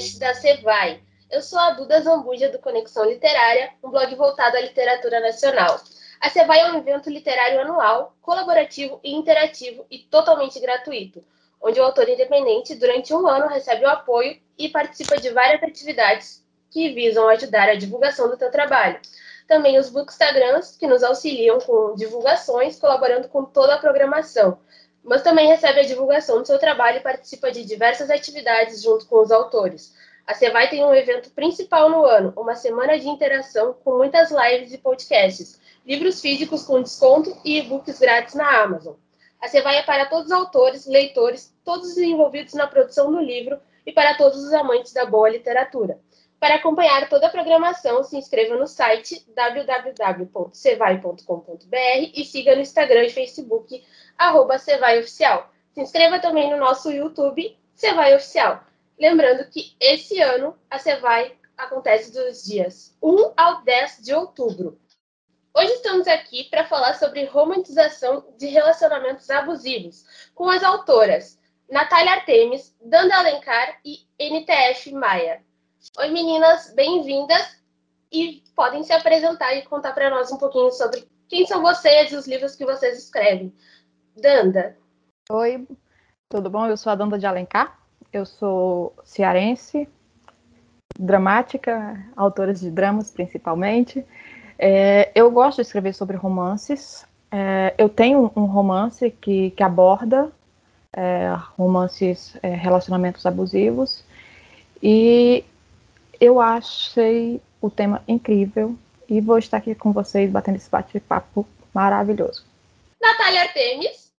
podcast da Cevai. Eu sou a Duda Zambuja do Conexão Literária, um blog voltado à literatura nacional. A Cevai é um evento literário anual, colaborativo e interativo e totalmente gratuito, onde o autor independente, durante um ano, recebe o apoio e participa de várias atividades que visam ajudar a divulgação do seu trabalho. Também os bookstagrams, que nos auxiliam com divulgações, colaborando com toda a programação, mas também recebe a divulgação do seu trabalho e participa de diversas atividades junto com os autores. A Cevai tem um evento principal no ano, uma semana de interação com muitas lives e podcasts, livros físicos com desconto e e-books grátis na Amazon. A Cevai é para todos os autores, leitores, todos os envolvidos na produção do livro e para todos os amantes da boa literatura. Para acompanhar toda a programação, se inscreva no site www.cevai.com.br e siga no Instagram e Facebook, arroba Oficial. Se inscreva também no nosso YouTube, Cevai Oficial. Lembrando que esse ano a Cevai acontece dos dias 1 ao 10 de outubro. Hoje estamos aqui para falar sobre romantização de relacionamentos abusivos com as autoras Natália Artemis, Danda Alencar e NTF Maia. Oi, meninas, bem-vindas e podem se apresentar e contar para nós um pouquinho sobre quem são vocês e os livros que vocês escrevem. Danda. Oi, tudo bom? Eu sou a Danda de Alencar, eu sou cearense, dramática, autora de dramas principalmente. É, eu gosto de escrever sobre romances. É, eu tenho um romance que, que aborda é, romances, é, relacionamentos abusivos. E eu achei o tema incrível e vou estar aqui com vocês batendo esse bate-papo maravilhoso. Natália Artemis.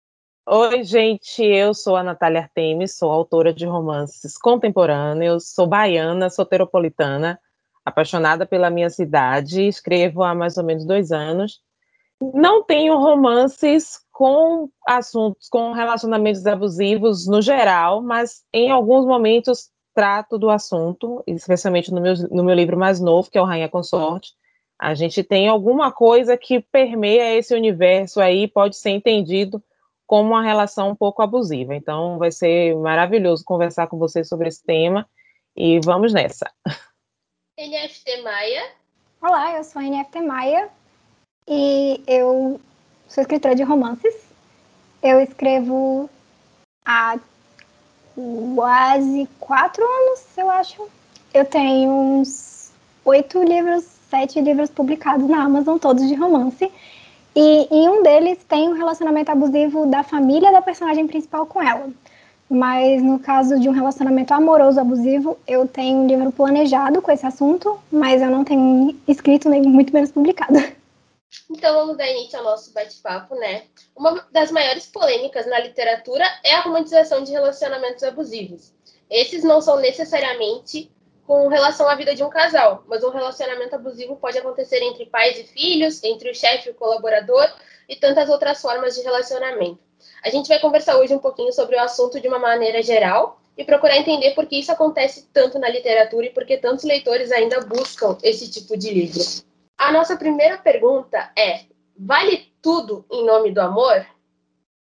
Oi, gente, eu sou a Natália Artemis, sou autora de romances contemporâneos, sou baiana, soteropolitana, apaixonada pela minha cidade, escrevo há mais ou menos dois anos. Não tenho romances com assuntos, com relacionamentos abusivos no geral, mas em alguns momentos trato do assunto, especialmente no meu, no meu livro mais novo, que é o Rainha Consorte. A gente tem alguma coisa que permeia esse universo aí, pode ser entendido como uma relação um pouco abusiva. Então, vai ser maravilhoso conversar com vocês sobre esse tema e vamos nessa. NFT Maia. Olá, eu sou a NFT Maia e eu sou escritora de romances. Eu escrevo há quase quatro anos, eu acho. Eu tenho uns oito livros, sete livros publicados na Amazon, todos de romance. E em um deles tem um relacionamento abusivo da família da personagem principal com ela. Mas no caso de um relacionamento amoroso abusivo, eu tenho um livro planejado com esse assunto, mas eu não tenho escrito nem muito menos publicado. Então vamos dar início ao nosso bate-papo, né? Uma das maiores polêmicas na literatura é a romantização de relacionamentos abusivos. Esses não são necessariamente com relação à vida de um casal, mas um relacionamento abusivo pode acontecer entre pais e filhos, entre o chefe e o colaborador e tantas outras formas de relacionamento. A gente vai conversar hoje um pouquinho sobre o assunto de uma maneira geral e procurar entender por que isso acontece tanto na literatura e por que tantos leitores ainda buscam esse tipo de livro. A nossa primeira pergunta é: vale tudo em nome do amor?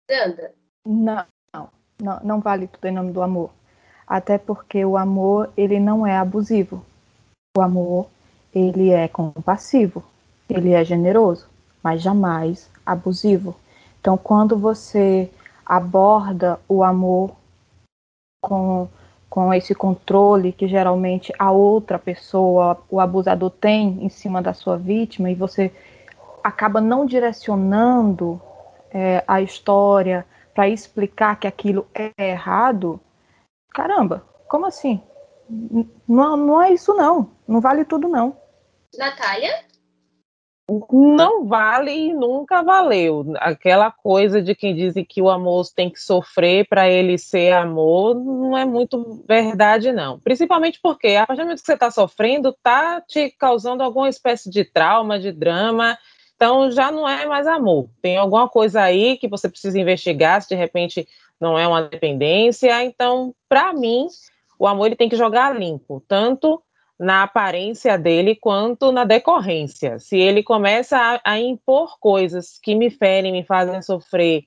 Sandra? Não, não, não vale tudo em nome do amor. Até porque o amor, ele não é abusivo. O amor, ele é compassivo, ele é generoso, mas jamais abusivo. Então, quando você aborda o amor com com esse controle que geralmente a outra pessoa, o abusador tem em cima da sua vítima e você acaba não direcionando é, a história para explicar que aquilo é errado, caramba, como assim? Não, não é isso não, não vale tudo não. Natália? não vale e nunca valeu. Aquela coisa de quem dizem que o amor tem que sofrer para ele ser amor, não é muito verdade, não. Principalmente porque, a partir do momento que você está sofrendo, está te causando alguma espécie de trauma, de drama, então já não é mais amor. Tem alguma coisa aí que você precisa investigar, se de repente não é uma dependência. Então, para mim, o amor ele tem que jogar limpo, tanto na aparência dele quanto na decorrência. Se ele começa a, a impor coisas que me ferem, me fazem sofrer,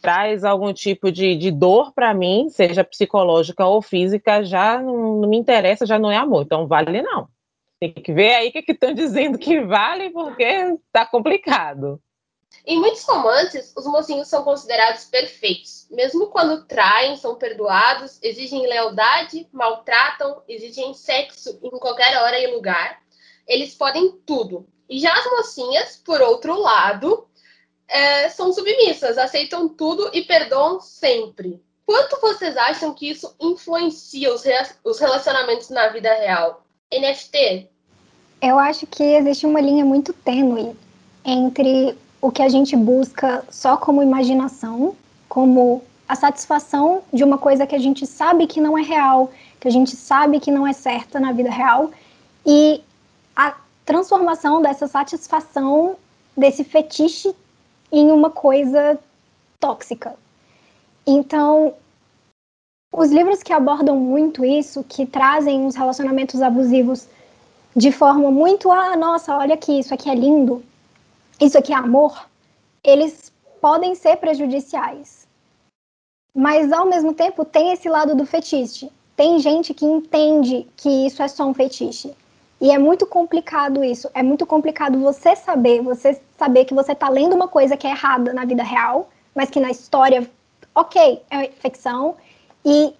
traz algum tipo de, de dor para mim, seja psicológica ou física, já não, não, me interessa, já não é amor. Então, vale não. Tem que ver aí o que estão dizendo que vale, porque está complicado. Em muitos romances, os mocinhos são considerados perfeitos. Mesmo quando traem, são perdoados, exigem lealdade, maltratam, exigem sexo em qualquer hora e lugar. Eles podem tudo. E já as mocinhas, por outro lado, é, são submissas, aceitam tudo e perdoam sempre. Quanto vocês acham que isso influencia os, os relacionamentos na vida real? NFT? Eu acho que existe uma linha muito tênue entre o que a gente busca só como imaginação, como a satisfação de uma coisa que a gente sabe que não é real, que a gente sabe que não é certa na vida real, e a transformação dessa satisfação, desse fetiche, em uma coisa tóxica. Então, os livros que abordam muito isso, que trazem os relacionamentos abusivos de forma muito, ah, nossa, olha aqui, isso aqui é lindo, isso aqui é amor, eles podem ser prejudiciais. Mas ao mesmo tempo tem esse lado do fetiche. Tem gente que entende que isso é só um fetiche. E é muito complicado isso. É muito complicado você saber, você saber que você está lendo uma coisa que é errada na vida real, mas que na história, ok, é ficção, e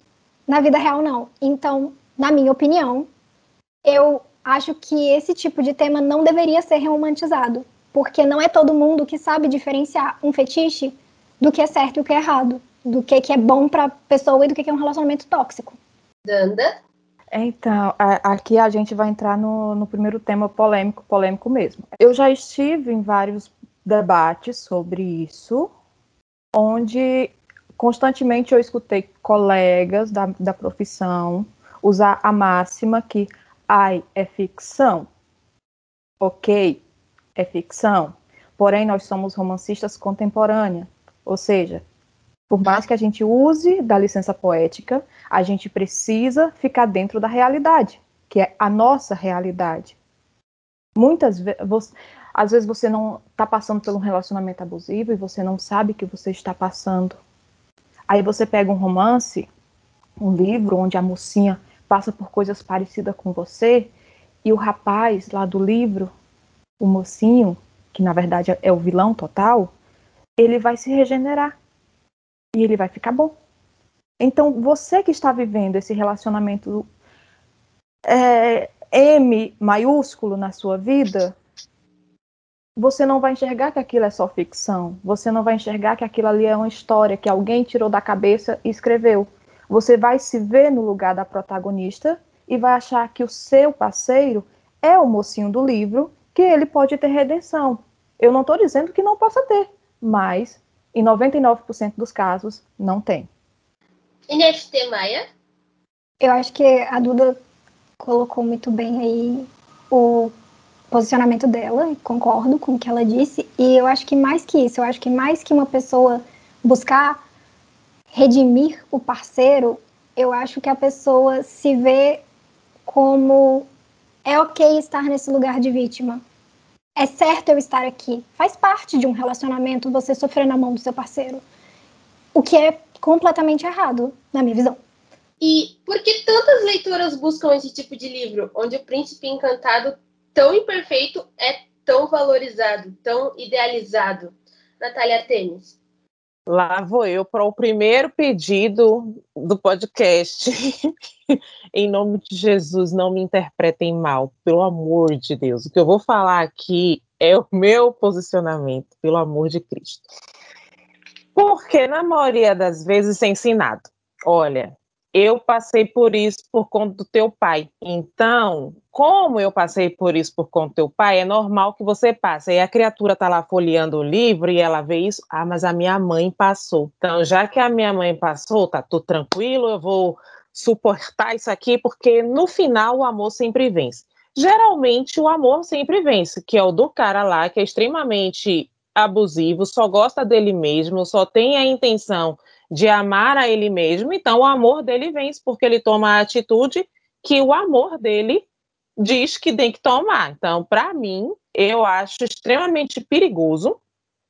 na vida real não. Então, na minha opinião, eu acho que esse tipo de tema não deveria ser romantizado porque não é todo mundo que sabe diferenciar um fetiche do que é certo e o que é errado, do que, que é bom para a pessoa e do que, que é um relacionamento tóxico. Danda? Então, aqui a gente vai entrar no, no primeiro tema polêmico, polêmico mesmo. Eu já estive em vários debates sobre isso, onde constantemente eu escutei colegas da, da profissão usar a máxima que ai, é ficção. Ok, é ficção, porém nós somos romancistas contemporâneos, ou seja, por mais que a gente use da licença poética, a gente precisa ficar dentro da realidade, que é a nossa realidade. Muitas vezes, às vezes você não está passando por um relacionamento abusivo e você não sabe que você está passando. Aí você pega um romance, um livro onde a mocinha passa por coisas parecidas com você e o rapaz lá do livro o mocinho, que na verdade é o vilão total, ele vai se regenerar e ele vai ficar bom. Então, você que está vivendo esse relacionamento é, M maiúsculo na sua vida, você não vai enxergar que aquilo é só ficção. Você não vai enxergar que aquilo ali é uma história que alguém tirou da cabeça e escreveu. Você vai se ver no lugar da protagonista e vai achar que o seu parceiro é o mocinho do livro que ele pode ter redenção. Eu não estou dizendo que não possa ter, mas em 99% dos casos não tem. NFT Maia? Eu acho que a Duda colocou muito bem aí o posicionamento dela, concordo com o que ela disse, e eu acho que mais que isso, eu acho que mais que uma pessoa buscar redimir o parceiro, eu acho que a pessoa se vê como é ok estar nesse lugar de vítima. É certo eu estar aqui. Faz parte de um relacionamento você sofrer na mão do seu parceiro. O que é completamente errado, na minha visão. E por que tantas leitoras buscam esse tipo de livro, onde o príncipe encantado, tão imperfeito, é tão valorizado, tão idealizado? Natália Artemis. Lá vou eu para o primeiro pedido do podcast. em nome de Jesus, não me interpretem mal, pelo amor de Deus. O que eu vou falar aqui é o meu posicionamento, pelo amor de Cristo. Porque na maioria das vezes é ensinado. Olha, eu passei por isso por conta do teu pai. Então, como eu passei por isso por conta do teu pai, é normal que você passe. Aí a criatura tá lá folheando o livro e ela vê isso. Ah, mas a minha mãe passou. Então, já que a minha mãe passou, tá tudo tranquilo, eu vou suportar isso aqui, porque no final o amor sempre vence. Geralmente o amor sempre vence, que é o do cara lá, que é extremamente abusivo, só gosta dele mesmo, só tem a intenção de amar a ele mesmo, então o amor dele vence, porque ele toma a atitude que o amor dele diz que tem que tomar. Então, para mim, eu acho extremamente perigoso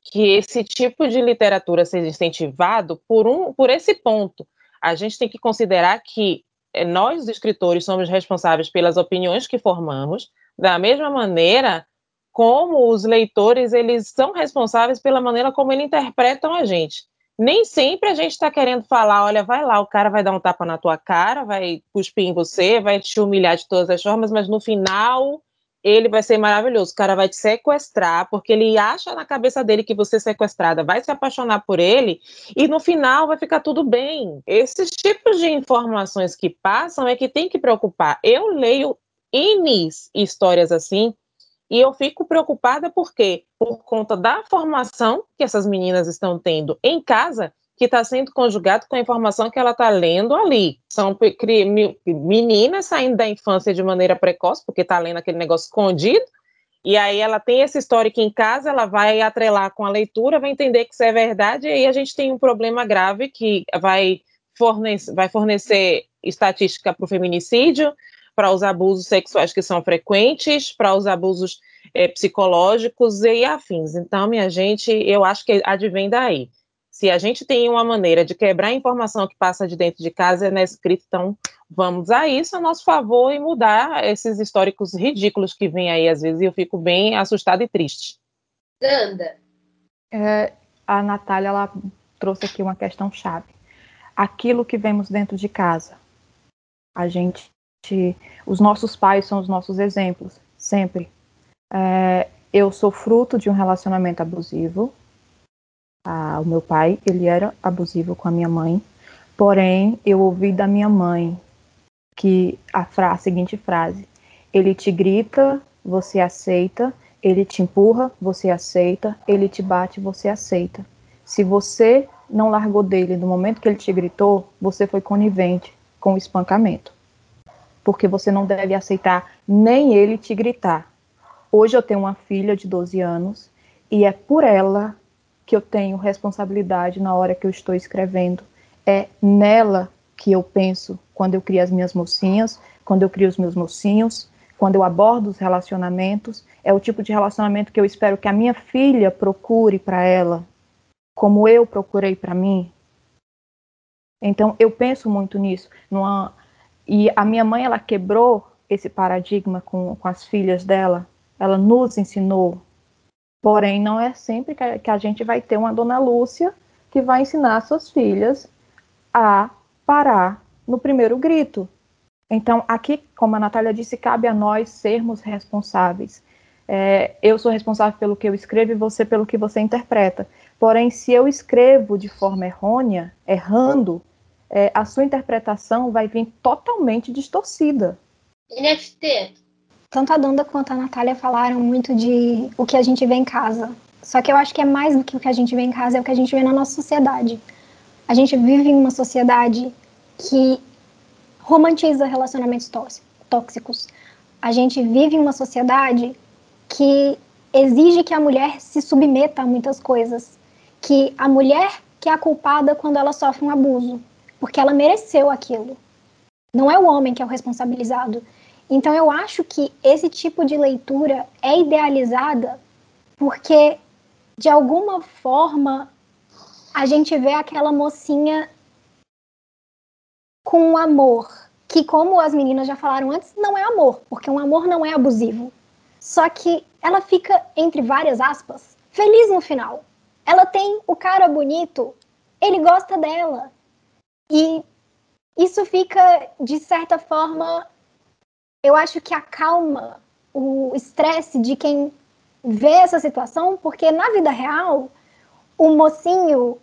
que esse tipo de literatura seja incentivado por um por esse ponto. A gente tem que considerar que eh, nós, escritores, somos responsáveis pelas opiniões que formamos, da mesma maneira como os leitores eles são responsáveis pela maneira como eles interpretam a gente. Nem sempre a gente está querendo falar, olha, vai lá, o cara vai dar um tapa na tua cara, vai cuspir em você, vai te humilhar de todas as formas, mas no final ele vai ser maravilhoso. O cara vai te sequestrar, porque ele acha na cabeça dele que você é sequestrada, vai se apaixonar por ele, e no final vai ficar tudo bem. Esses tipos de informações que passam é que tem que preocupar. Eu leio Inis histórias assim, e eu fico preocupada porque, por conta da formação que essas meninas estão tendo em casa, que está sendo conjugado com a informação que ela está lendo ali. São meninas saindo da infância de maneira precoce, porque está lendo aquele negócio escondido, e aí ela tem essa história que em casa ela vai atrelar com a leitura, vai entender que isso é verdade, e aí a gente tem um problema grave que vai vai fornecer estatística para o feminicídio, para os abusos sexuais que são frequentes, para os abusos é, psicológicos e afins. Então, minha gente, eu acho que advém daí se a gente tem uma maneira de quebrar a informação que passa de dentro de casa é na escrita, então vamos a isso a nosso favor e mudar esses históricos ridículos que vêm aí às vezes e eu fico bem assustada e triste. Ganda. É, a Natália ela trouxe aqui uma questão chave. Aquilo que vemos dentro de casa. A gente, os nossos pais são os nossos exemplos, sempre. É, eu sou fruto de um relacionamento abusivo, ah, o meu pai, ele era abusivo com a minha mãe, porém eu ouvi da minha mãe que a, fra a seguinte frase: ele te grita, você aceita, ele te empurra, você aceita, ele te bate, você aceita. Se você não largou dele no momento que ele te gritou, você foi conivente com o espancamento. Porque você não deve aceitar nem ele te gritar. Hoje eu tenho uma filha de 12 anos e é por ela que eu tenho responsabilidade na hora que eu estou escrevendo. É nela que eu penso quando eu crio as minhas mocinhas, quando eu crio os meus mocinhos, quando eu abordo os relacionamentos. É o tipo de relacionamento que eu espero que a minha filha procure para ela, como eu procurei para mim. Então eu penso muito nisso. Numa... E a minha mãe ela quebrou esse paradigma com, com as filhas dela. Ela nos ensinou Porém, não é sempre que a gente vai ter uma dona Lúcia que vai ensinar suas filhas a parar no primeiro grito. Então, aqui, como a Natália disse, cabe a nós sermos responsáveis. É, eu sou responsável pelo que eu escrevo e você pelo que você interpreta. Porém, se eu escrevo de forma errônea, errando, é, a sua interpretação vai vir totalmente distorcida. NFT, tanto a Danda quanto a Natália falaram muito de o que a gente vê em casa. Só que eu acho que é mais do que o que a gente vê em casa, é o que a gente vê na nossa sociedade. A gente vive em uma sociedade que romantiza relacionamentos tóxicos. A gente vive em uma sociedade que exige que a mulher se submeta a muitas coisas. Que a mulher que é a culpada quando ela sofre um abuso, porque ela mereceu aquilo. Não é o homem que é o responsabilizado. Então eu acho que esse tipo de leitura é idealizada porque de alguma forma a gente vê aquela mocinha com amor, que como as meninas já falaram antes, não é amor, porque um amor não é abusivo. Só que ela fica entre várias aspas, feliz no final. Ela tem o cara bonito, ele gosta dela. E isso fica de certa forma eu acho que acalma o estresse de quem vê essa situação, porque na vida real, o mocinho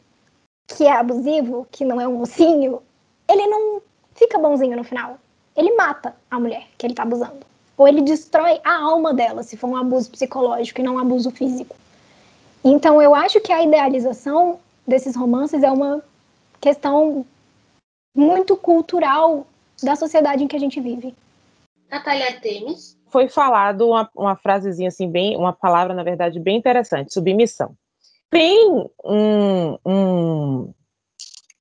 que é abusivo, que não é um mocinho, ele não fica bonzinho no final. Ele mata a mulher que ele tá abusando. Ou ele destrói a alma dela, se for um abuso psicológico e não um abuso físico. Então, eu acho que a idealização desses romances é uma questão muito cultural da sociedade em que a gente vive. Natália Temes. Foi falado uma, uma frasezinha assim, bem, uma palavra, na verdade, bem interessante, submissão. Tem um, um,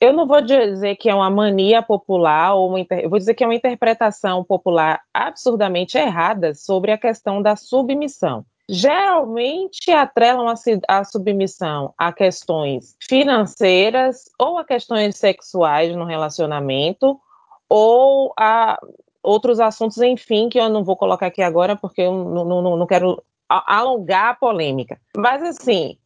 eu não vou dizer que é uma mania popular, ou uma, eu vou dizer que é uma interpretação popular absurdamente errada sobre a questão da submissão. Geralmente atrelam a, a submissão a questões financeiras ou a questões sexuais no relacionamento, ou a outros assuntos, enfim, que eu não vou colocar aqui agora porque eu não, não, não quero alongar a polêmica. Mas, assim,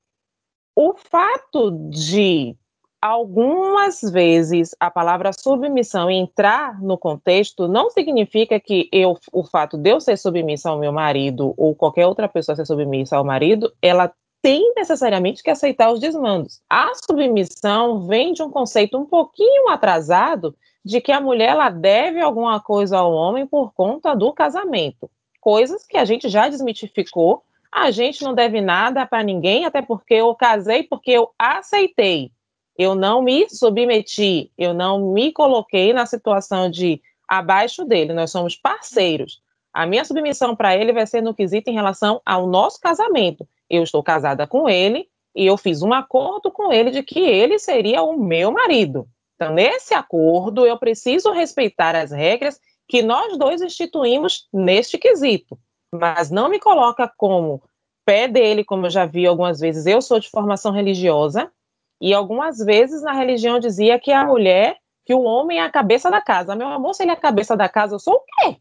o fato de algumas vezes a palavra submissão entrar no contexto não significa que eu, o fato de eu ser submissa ao meu marido ou qualquer outra pessoa ser submissa ao marido, ela tem necessariamente que aceitar os desmandos. A submissão vem de um conceito um pouquinho atrasado de que a mulher ela deve alguma coisa ao homem por conta do casamento. Coisas que a gente já desmitificou. A gente não deve nada para ninguém, até porque eu casei porque eu aceitei. Eu não me submeti, eu não me coloquei na situação de abaixo dele, nós somos parceiros. A minha submissão para ele vai ser no quesito em relação ao nosso casamento. Eu estou casada com ele e eu fiz um acordo com ele de que ele seria o meu marido. Então, nesse acordo, eu preciso respeitar as regras que nós dois instituímos neste quesito, mas não me coloca como pé dele, como eu já vi algumas vezes. Eu sou de formação religiosa, e algumas vezes na religião dizia que a mulher, que o homem é a cabeça da casa. Meu amor, se ele é a cabeça da casa, eu sou o quê?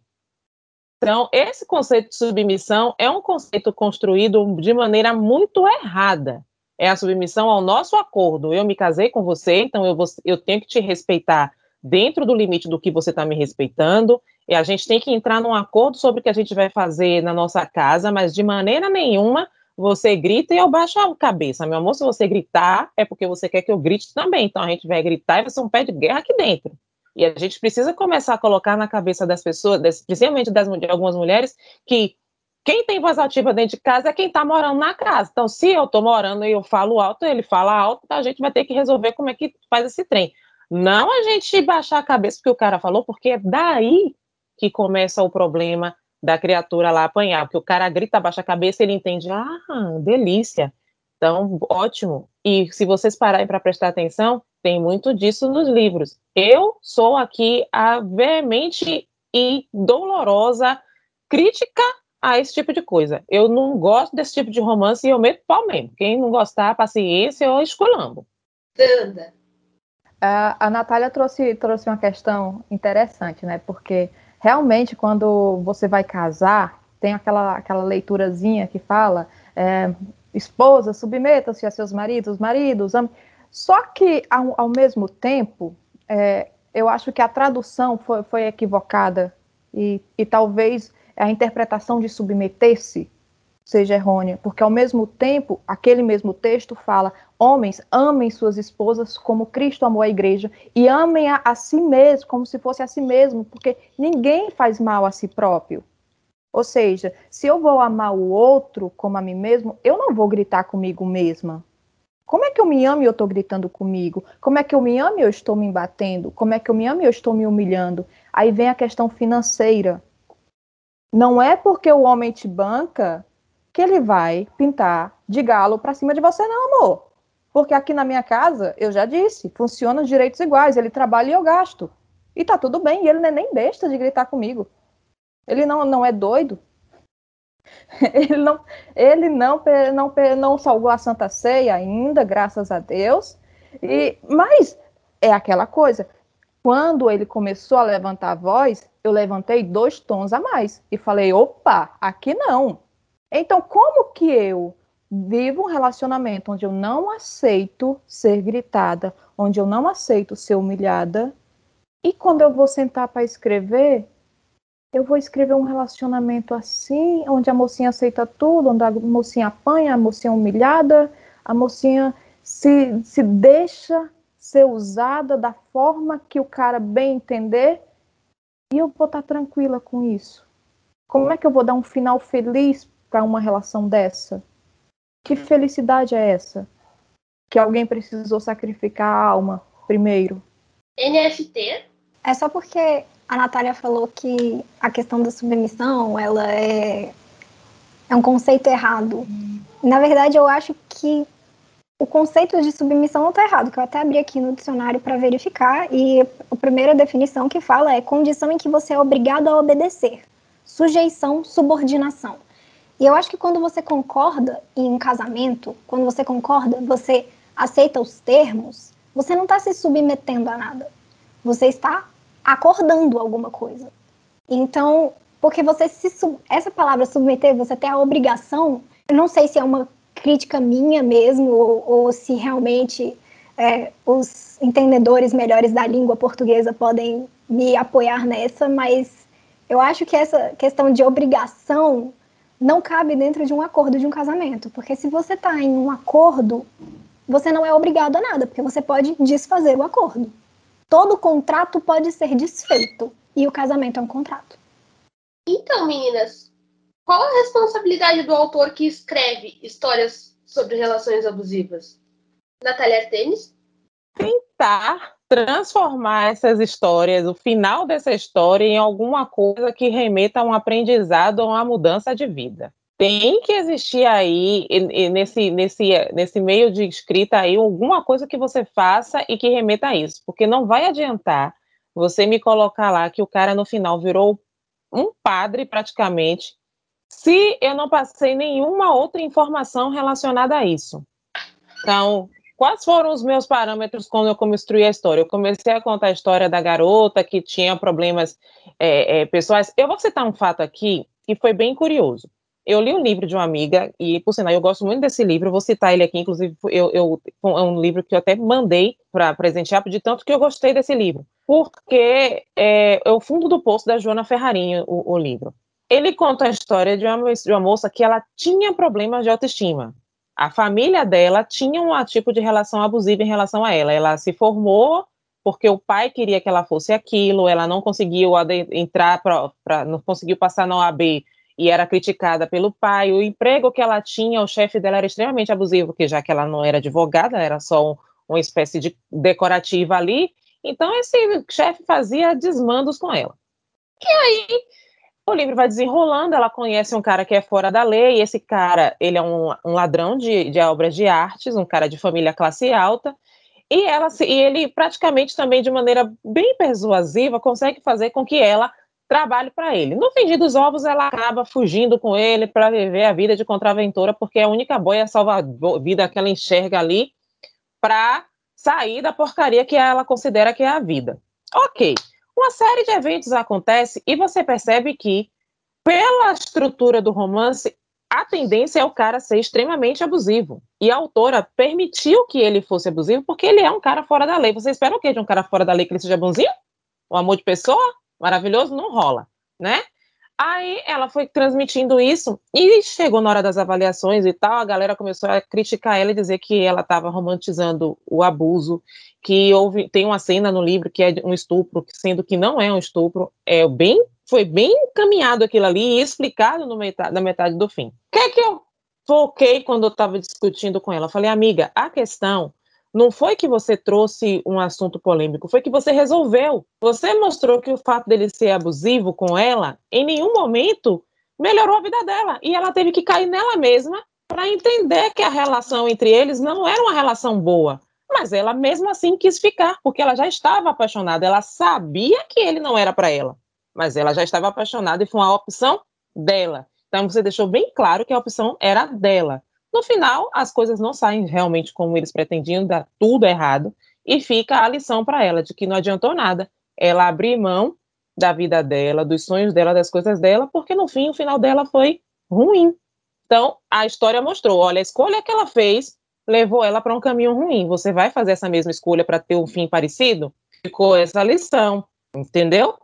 Então, esse conceito de submissão é um conceito construído de maneira muito errada. É a submissão ao nosso acordo. Eu me casei com você, então eu, vou, eu tenho que te respeitar dentro do limite do que você está me respeitando. E a gente tem que entrar num acordo sobre o que a gente vai fazer na nossa casa, mas de maneira nenhuma você grita e eu baixo a cabeça. Meu amor, se você gritar, é porque você quer que eu grite também. Então a gente vai gritar e vai ser um pé de guerra aqui dentro. E a gente precisa começar a colocar na cabeça das pessoas, principalmente das, de algumas mulheres, que quem tem voz ativa dentro de casa é quem está morando na casa. Então, se eu estou morando e eu falo alto, ele fala alto, então a gente vai ter que resolver como é que faz esse trem. Não a gente baixar a cabeça porque o cara falou, porque é daí que começa o problema da criatura lá apanhar, porque o cara grita, baixa a cabeça, ele entende, ah, delícia. Então, ótimo. E se vocês pararem para prestar atenção, tem muito disso nos livros. Eu sou aqui a veemente e dolorosa crítica a esse tipo de coisa. Eu não gosto desse tipo de romance e eu meto pau mesmo. Quem não gostar, paciência, eu esculambo. Tanda. A, a Natália trouxe, trouxe uma questão interessante, né? Porque realmente, quando você vai casar, tem aquela, aquela leiturazinha que fala: é, esposa, submeta-se a seus maridos, maridos. Só que, ao, ao mesmo tempo, é, eu acho que a tradução foi, foi equivocada e, e talvez a interpretação de submeter-se seja errônea, porque ao mesmo tempo, aquele mesmo texto fala: homens, amem suas esposas como Cristo amou a igreja e amem-a a si mesmo, como se fosse a si mesmo, porque ninguém faz mal a si próprio. Ou seja, se eu vou amar o outro como a mim mesmo, eu não vou gritar comigo mesma. Como é que eu me amo e eu estou gritando comigo? Como é que eu me amo e eu estou me batendo? Como é que eu me amo e eu estou me humilhando? Aí vem a questão financeira. Não é porque o homem te banca que ele vai pintar de galo para cima de você, não, amor. Porque aqui na minha casa, eu já disse, funciona os direitos iguais. Ele trabalha e eu gasto. E tá tudo bem. E ele não é nem besta de gritar comigo. Ele não, não é doido. Ele não, ele não, não, não salvou a Santa Ceia ainda, graças a Deus. E, mas é aquela coisa. Quando ele começou a levantar a voz, eu levantei dois tons a mais e falei: opa, aqui não. Então, como que eu vivo um relacionamento onde eu não aceito ser gritada, onde eu não aceito ser humilhada, e quando eu vou sentar para escrever, eu vou escrever um relacionamento assim, onde a mocinha aceita tudo, onde a mocinha apanha, a mocinha é humilhada, a mocinha se, se deixa ser usada da forma que o cara bem entender, e eu vou estar tranquila com isso. Como é que eu vou dar um final feliz para uma relação dessa? Que felicidade é essa? Que alguém precisou sacrificar a alma primeiro. NFT? É só porque a Natália falou que a questão da submissão, ela é, é um conceito errado. Na verdade, eu acho que o conceito de submissão não está errado, que eu até abri aqui no dicionário para verificar, e a primeira definição que fala é condição em que você é obrigado a obedecer. Sujeição, subordinação. E eu acho que quando você concorda em um casamento, quando você concorda, você aceita os termos, você não está se submetendo a nada. Você está acordando alguma coisa. Então, porque você se essa palavra submeter, você tem a obrigação, eu não sei se é uma crítica minha mesmo, ou, ou se realmente é, os entendedores melhores da língua portuguesa podem me apoiar nessa, mas eu acho que essa questão de obrigação não cabe dentro de um acordo de um casamento, porque se você está em um acordo, você não é obrigado a nada, porque você pode desfazer o acordo. Todo contrato pode ser desfeito e o casamento é um contrato. Então, meninas, qual a responsabilidade do autor que escreve histórias sobre relações abusivas? Natália Artemis? Tentar transformar essas histórias, o final dessa história, em alguma coisa que remeta a um aprendizado ou uma mudança de vida. Tem que existir aí, nesse, nesse, nesse meio de escrita aí, alguma coisa que você faça e que remeta a isso, porque não vai adiantar você me colocar lá que o cara no final virou um padre praticamente se eu não passei nenhuma outra informação relacionada a isso. Então, quais foram os meus parâmetros quando eu construí a história? Eu comecei a contar a história da garota que tinha problemas é, é, pessoais. Eu vou citar um fato aqui que foi bem curioso. Eu li um livro de uma amiga, e por sinal, eu gosto muito desse livro, vou citar ele aqui, inclusive, eu, eu é um livro que eu até mandei para presentear, de tanto que eu gostei desse livro, porque é, é o fundo do poço da Joana Ferrarinho, o, o livro. Ele conta a história de uma, de uma moça que ela tinha problemas de autoestima. A família dela tinha um tipo de relação abusiva em relação a ela. Ela se formou porque o pai queria que ela fosse aquilo, ela não conseguiu entrar para, não conseguiu passar na OAB e era criticada pelo pai. O emprego que ela tinha, o chefe dela era extremamente abusivo, porque já que ela não era advogada, era só um, uma espécie de decorativa ali. Então esse chefe fazia desmandos com ela. E aí o livro vai desenrolando, ela conhece um cara que é fora da lei, e esse cara, ele é um, um ladrão de, de, obras de artes, um cara de família classe alta, e, ela, e ele praticamente também de maneira bem persuasiva consegue fazer com que ela trabalhe para ele. No fim dos ovos, ela acaba fugindo com ele para viver a vida de contraventora, porque é a única boia salva-vida que ela enxerga ali para sair da porcaria que ela considera que é a vida. Ok uma série de eventos acontece e você percebe que, pela estrutura do romance, a tendência é o cara ser extremamente abusivo. E a autora permitiu que ele fosse abusivo porque ele é um cara fora da lei. Você espera o quê de um cara fora da lei que ele seja bonzinho? Um amor de pessoa? Maravilhoso? Não rola, né? Aí ela foi transmitindo isso e chegou na hora das avaliações e tal, a galera começou a criticar ela e dizer que ela estava romantizando o abuso, que houve tem uma cena no livro que é um estupro, sendo que não é um estupro, é bem foi bem encaminhado aquilo ali e explicado no metade, na metade do fim. O que é que eu foquei quando eu estava discutindo com ela? Eu falei, amiga, a questão não foi que você trouxe um assunto polêmico, foi que você resolveu. Você mostrou que o fato dele ser abusivo com ela, em nenhum momento melhorou a vida dela. E ela teve que cair nela mesma para entender que a relação entre eles não era uma relação boa. Mas ela mesmo assim quis ficar, porque ela já estava apaixonada. Ela sabia que ele não era para ela, mas ela já estava apaixonada e foi uma opção dela. Então você deixou bem claro que a opção era dela. No final, as coisas não saem realmente como eles pretendiam, dá tudo errado, e fica a lição para ela de que não adiantou nada ela abrir mão da vida dela, dos sonhos dela, das coisas dela, porque no fim o final dela foi ruim. Então, a história mostrou, olha, a escolha que ela fez levou ela para um caminho ruim. Você vai fazer essa mesma escolha para ter um fim parecido? Ficou essa lição, entendeu?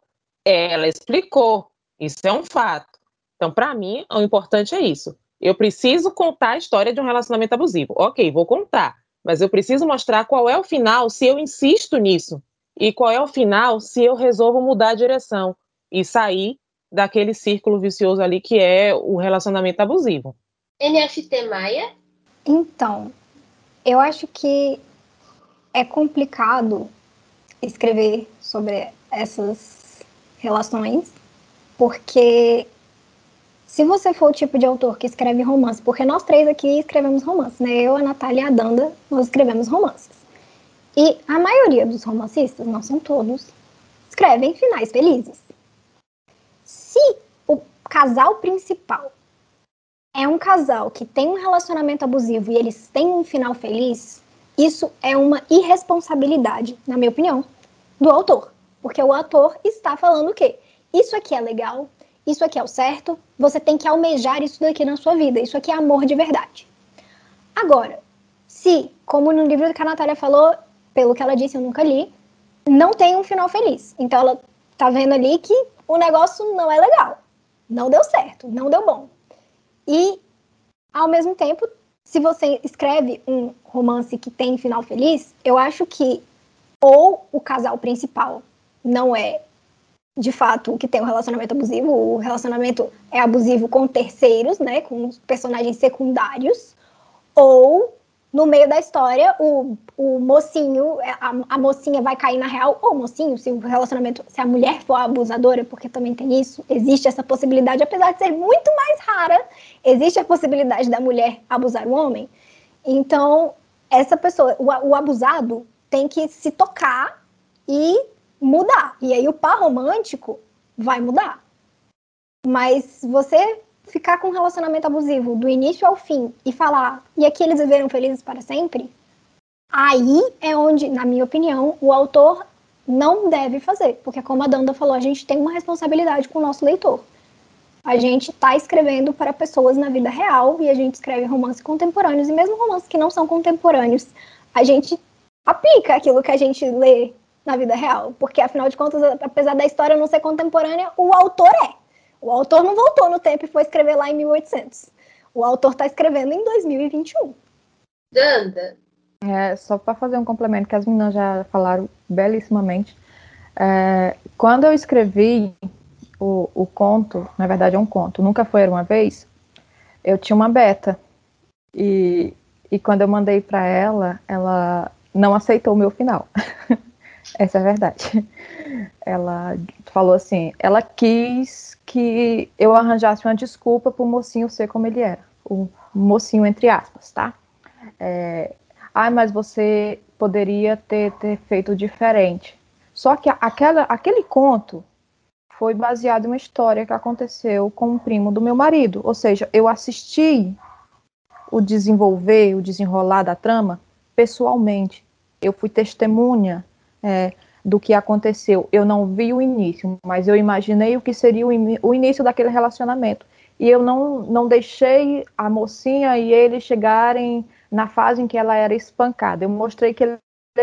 Ela explicou, isso é um fato. Então, para mim, o importante é isso. Eu preciso contar a história de um relacionamento abusivo. Ok, vou contar, mas eu preciso mostrar qual é o final se eu insisto nisso. E qual é o final se eu resolvo mudar a direção e sair daquele círculo vicioso ali que é o relacionamento abusivo. NFT Maia? Então, eu acho que é complicado escrever sobre essas relações, porque se você for o tipo de autor que escreve romance, porque nós três aqui escrevemos romances, né? Eu, a Natália e a Danda, nós escrevemos romances. E a maioria dos romancistas, não são todos, escrevem finais felizes. Se o casal principal é um casal que tem um relacionamento abusivo e eles têm um final feliz, isso é uma irresponsabilidade, na minha opinião, do autor. Porque o autor está falando o quê? Isso aqui é legal, isso aqui é o certo, você tem que almejar isso daqui na sua vida, isso aqui é amor de verdade. Agora, se, como no livro que a Natália falou, pelo que ela disse, eu nunca li, não tem um final feliz. Então ela tá vendo ali que o negócio não é legal, não deu certo, não deu bom. E, ao mesmo tempo, se você escreve um romance que tem final feliz, eu acho que ou o casal principal não é de fato, que tem um relacionamento abusivo. O relacionamento é abusivo com terceiros, né? Com personagens secundários. Ou, no meio da história, o, o mocinho, é, a, a mocinha vai cair na real. Ou mocinho, se o relacionamento, se a mulher for abusadora, porque também tem isso, existe essa possibilidade, apesar de ser muito mais rara, existe a possibilidade da mulher abusar o homem. Então, essa pessoa, o, o abusado, tem que se tocar e mudar. E aí o par romântico vai mudar. Mas você ficar com um relacionamento abusivo do início ao fim e falar, e aqui eles viveram felizes para sempre, aí é onde, na minha opinião, o autor não deve fazer. Porque, como a Danda falou, a gente tem uma responsabilidade com o nosso leitor. A gente está escrevendo para pessoas na vida real e a gente escreve romances contemporâneos, e mesmo romances que não são contemporâneos, a gente aplica aquilo que a gente lê na vida real. Porque, afinal de contas, apesar da história não ser contemporânea, o autor é. O autor não voltou no tempo e foi escrever lá em 1800. O autor está escrevendo em 2021. Danda. É, só para fazer um complemento que as meninas já falaram belíssimamente. É, quando eu escrevi o, o conto, na verdade é um conto, nunca foi uma vez, eu tinha uma beta. E, e quando eu mandei para ela, ela não aceitou o meu final. Essa é a verdade. Ela falou assim: ela quis que eu arranjasse uma desculpa para o mocinho ser como ele era. O mocinho, entre aspas, tá? É, ah, mas você poderia ter, ter feito diferente. Só que aquela, aquele conto foi baseado em uma história que aconteceu com um primo do meu marido. Ou seja, eu assisti o desenvolver, o desenrolar da trama pessoalmente. Eu fui testemunha é, do que aconteceu. Eu não vi o início, mas eu imaginei o que seria o, in o início daquele relacionamento. E eu não, não deixei a mocinha e ele chegarem na fase em que ela era espancada. Eu mostrei que ele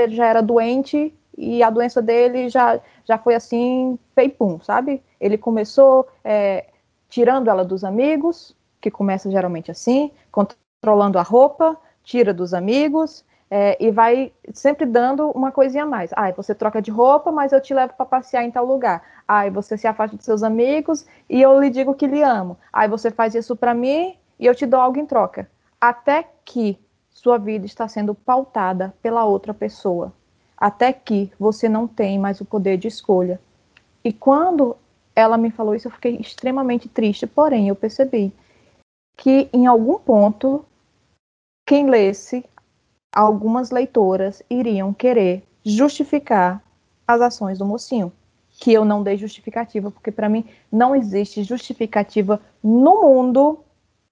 já era doente e a doença dele já, já foi assim, peipum, sabe? Ele começou é, tirando ela dos amigos, que começa geralmente assim, controlando a roupa, tira dos amigos, é, e vai sempre dando uma coisinha a mais. Ah, você troca de roupa, mas eu te levo para passear em tal lugar. Ah, você se afasta de seus amigos e eu lhe digo que lhe amo. Ah, você faz isso para mim e eu te dou algo em troca. Até que sua vida está sendo pautada pela outra pessoa. Até que você não tem mais o poder de escolha. E quando ela me falou isso, eu fiquei extremamente triste. Porém, eu percebi que em algum ponto, quem lesse algumas leitoras iriam querer justificar as ações do mocinho, que eu não dei justificativa, porque para mim não existe justificativa no mundo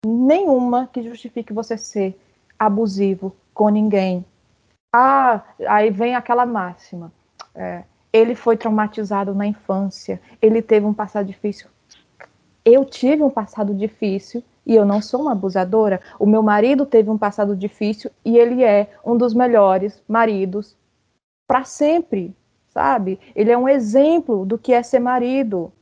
nenhuma que justifique você ser abusivo com ninguém. Ah, aí vem aquela máxima. É, ele foi traumatizado na infância, ele teve um passado difícil. Eu tive um passado difícil e eu não sou uma abusadora. O meu marido teve um passado difícil e ele é um dos melhores maridos para sempre, sabe? Ele é um exemplo do que é ser marido.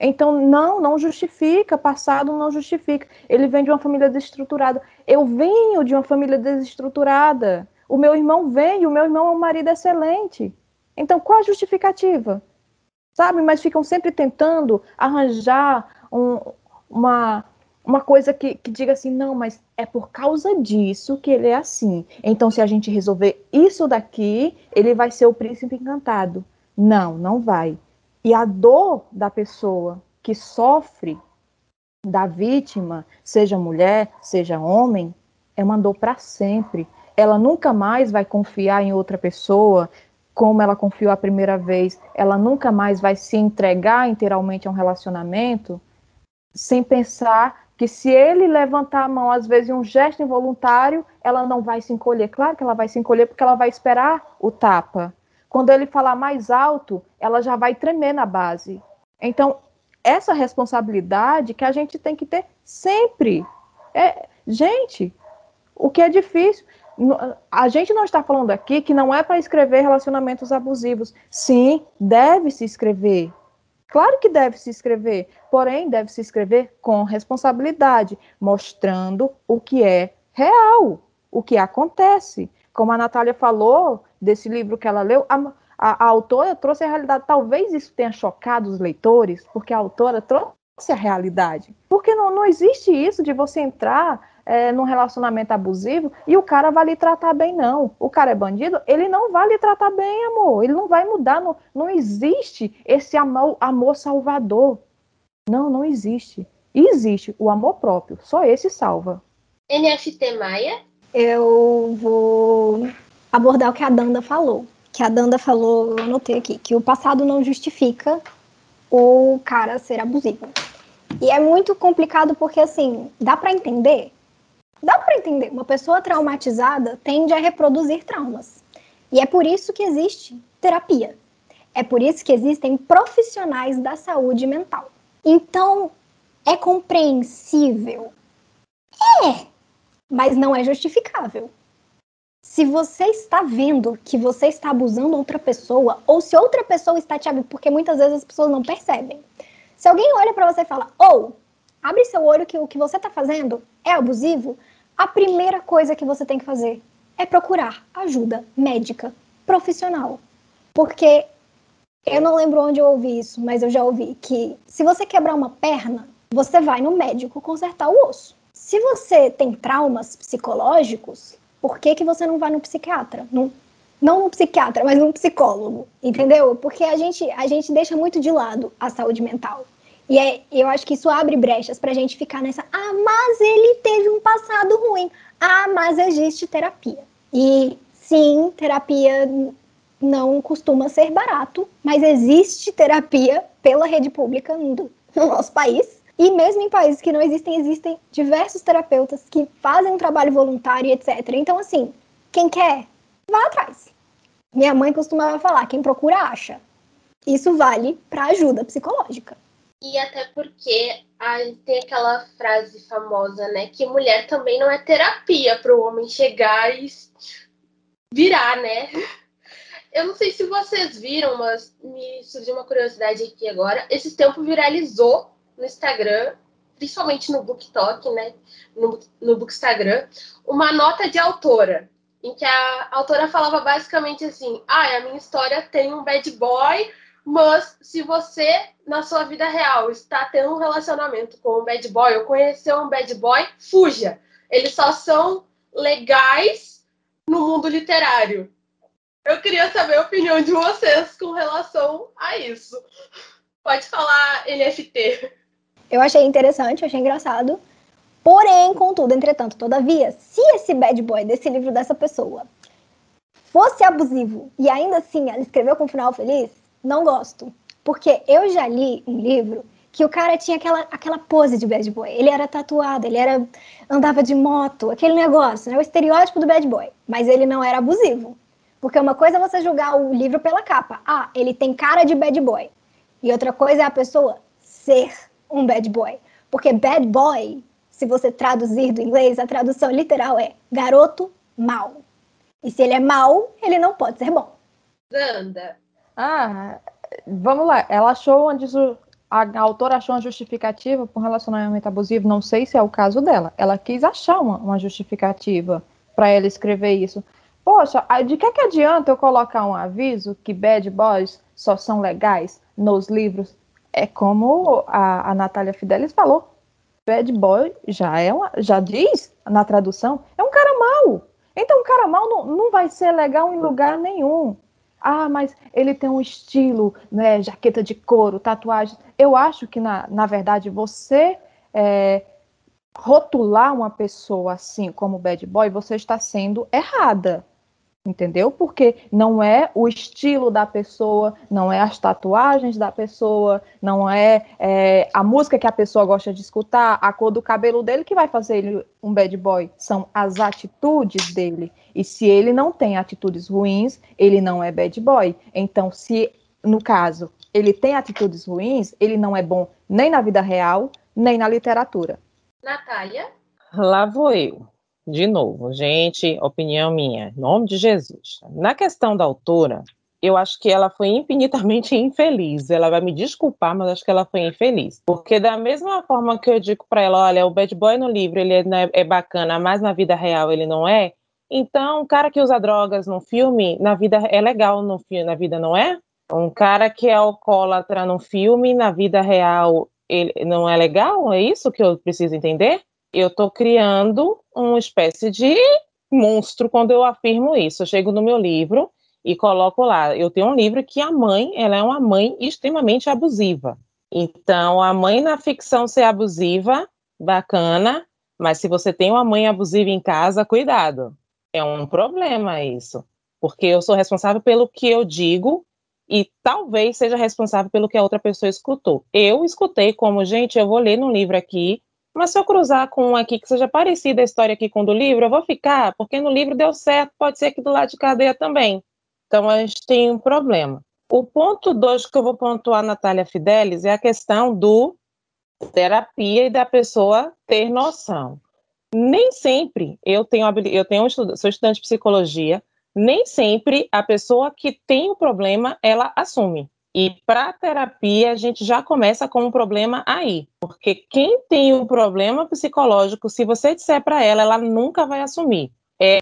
Então, não, não justifica, passado não justifica. Ele vem de uma família desestruturada. Eu venho de uma família desestruturada. O meu irmão vem, o meu irmão é um marido excelente. Então, qual a justificativa? Sabe? Mas ficam sempre tentando arranjar um, uma, uma coisa que, que diga assim, não, mas é por causa disso que ele é assim. Então, se a gente resolver isso daqui, ele vai ser o príncipe encantado. Não, não vai. E a dor da pessoa que sofre da vítima, seja mulher, seja homem, é uma dor para sempre. Ela nunca mais vai confiar em outra pessoa como ela confiou a primeira vez. Ela nunca mais vai se entregar inteiramente a um relacionamento sem pensar que se ele levantar a mão, às vezes, um gesto involuntário, ela não vai se encolher. Claro que ela vai se encolher porque ela vai esperar o tapa. Quando ele falar mais alto, ela já vai tremer na base. Então, essa responsabilidade que a gente tem que ter sempre. É, gente, o que é difícil. A gente não está falando aqui que não é para escrever relacionamentos abusivos. Sim, deve se escrever. Claro que deve se escrever, porém deve se escrever com responsabilidade, mostrando o que é real, o que acontece. Como a Natália falou desse livro que ela leu, a, a, a autora trouxe a realidade. Talvez isso tenha chocado os leitores, porque a autora trouxe a realidade. Porque não, não existe isso de você entrar é, num relacionamento abusivo e o cara vai lhe tratar bem, não. O cara é bandido, ele não vai lhe tratar bem, amor. Ele não vai mudar. Não, não existe esse amor, amor salvador. Não, não existe. Existe o amor próprio. Só esse salva. NFT Maia? Eu vou abordar o que a Danda falou. Que a Danda falou, eu anotei aqui, que o passado não justifica o cara ser abusivo. E é muito complicado porque, assim, dá para entender Dá para entender, uma pessoa traumatizada tende a reproduzir traumas. E é por isso que existe terapia. É por isso que existem profissionais da saúde mental. Então, é compreensível? É, mas não é justificável. Se você está vendo que você está abusando outra pessoa, ou se outra pessoa está te abusando, porque muitas vezes as pessoas não percebem. Se alguém olha para você e fala, ou, oh, abre seu olho que o que você está fazendo é abusivo, a primeira coisa que você tem que fazer é procurar ajuda médica profissional. Porque eu não lembro onde eu ouvi isso, mas eu já ouvi que se você quebrar uma perna, você vai no médico consertar o osso. Se você tem traumas psicológicos, por que, que você não vai no psiquiatra? Não, não no psiquiatra, mas no psicólogo, entendeu? Porque a gente, a gente deixa muito de lado a saúde mental. E é, eu acho que isso abre brechas para a gente ficar nessa. Ah, mas ele teve um passado ruim. Ah, mas existe terapia. E sim, terapia não costuma ser barato, mas existe terapia pela rede pública no, no nosso país. E mesmo em países que não existem, existem diversos terapeutas que fazem um trabalho voluntário, etc. Então, assim, quem quer, vá atrás. Minha mãe costumava falar: quem procura, acha. Isso vale para ajuda psicológica. E até porque a, tem aquela frase famosa, né? Que mulher também não é terapia para o homem chegar e virar, né? Eu não sei se vocês viram, mas me surgiu uma curiosidade aqui agora. Esse tempo viralizou no Instagram, principalmente no BookTok, né? No, no Bookstagram, uma nota de autora, em que a autora falava basicamente assim: ah, a minha história tem um bad boy mas se você, na sua vida real, está tendo um relacionamento com um bad boy ou conheceu um bad boy, fuja. Eles só são legais no mundo literário. Eu queria saber a opinião de vocês com relação a isso. Pode falar NFT. Eu achei interessante, achei engraçado. Porém, contudo, entretanto, todavia, se esse bad boy desse livro dessa pessoa fosse abusivo e ainda assim ela escreveu com um final feliz, não gosto. Porque eu já li um livro que o cara tinha aquela, aquela pose de bad boy. Ele era tatuado, ele era andava de moto, aquele negócio, né? o estereótipo do bad boy. Mas ele não era abusivo. Porque uma coisa é você julgar o livro pela capa. Ah, ele tem cara de bad boy. E outra coisa é a pessoa ser um bad boy. Porque bad boy, se você traduzir do inglês, a tradução literal é garoto mau. E se ele é mau, ele não pode ser bom. Zanda, ah, vamos lá. Ela achou uma a autora achou uma justificativa para um relacionamento abusivo. Não sei se é o caso dela. Ela quis achar uma, uma justificativa para ela escrever isso. Poxa, de que, que adianta eu colocar um aviso que bad boys só são legais nos livros? É como a, a Natália Fidelis falou. Bad boy já é uma, já diz na tradução, é um cara mau. Então, um cara mau não, não vai ser legal em lugar nenhum. Ah, mas ele tem um estilo, né, jaqueta de couro, tatuagem. Eu acho que, na, na verdade, você é, rotular uma pessoa assim como bad boy, você está sendo errada. Entendeu? Porque não é o estilo da pessoa, não é as tatuagens da pessoa, não é, é, a música que a pessoa gosta de escutar, a cor do cabelo dele que vai fazer ele um bad boy. São as atitudes dele. E se ele não tem atitudes ruins, ele não é bad boy. Então, se, no caso, ele tem atitudes ruins, ele não é bom nem na vida real, nem na literatura. Natália? Lá vou eu. De novo, gente, opinião minha, em nome de Jesus. Na questão da autora, eu acho que ela foi infinitamente infeliz. Ela vai me desculpar, mas acho que ela foi infeliz. Porque da mesma forma que eu digo para ela, olha, o bad boy no livro ele é, né, é bacana, mas na vida real ele não é. Então, um cara que usa drogas no filme, na vida é legal no filme, na vida não é? Um cara que é alcoólatra no filme, na vida real ele não é legal? É isso que eu preciso entender? Eu estou criando uma espécie de monstro quando eu afirmo isso. Eu chego no meu livro e coloco lá. Eu tenho um livro que a mãe, ela é uma mãe extremamente abusiva. Então, a mãe na ficção ser abusiva, bacana, mas se você tem uma mãe abusiva em casa, cuidado. É um problema isso, porque eu sou responsável pelo que eu digo e talvez seja responsável pelo que a outra pessoa escutou. Eu escutei como, gente, eu vou ler no livro aqui mas se eu cruzar com um aqui que seja parecida a história aqui com o do livro, eu vou ficar, porque no livro deu certo, pode ser que do lado de cadeia também. Então a gente tem um problema. O ponto 2 que eu vou pontuar, Natália Fidelis, é a questão do terapia e da pessoa ter noção. Nem sempre eu tenho eu tenho sou estudante de psicologia, nem sempre a pessoa que tem o problema ela assume. E para terapia, a gente já começa com um problema aí. Porque quem tem um problema psicológico, se você disser para ela, ela nunca vai assumir.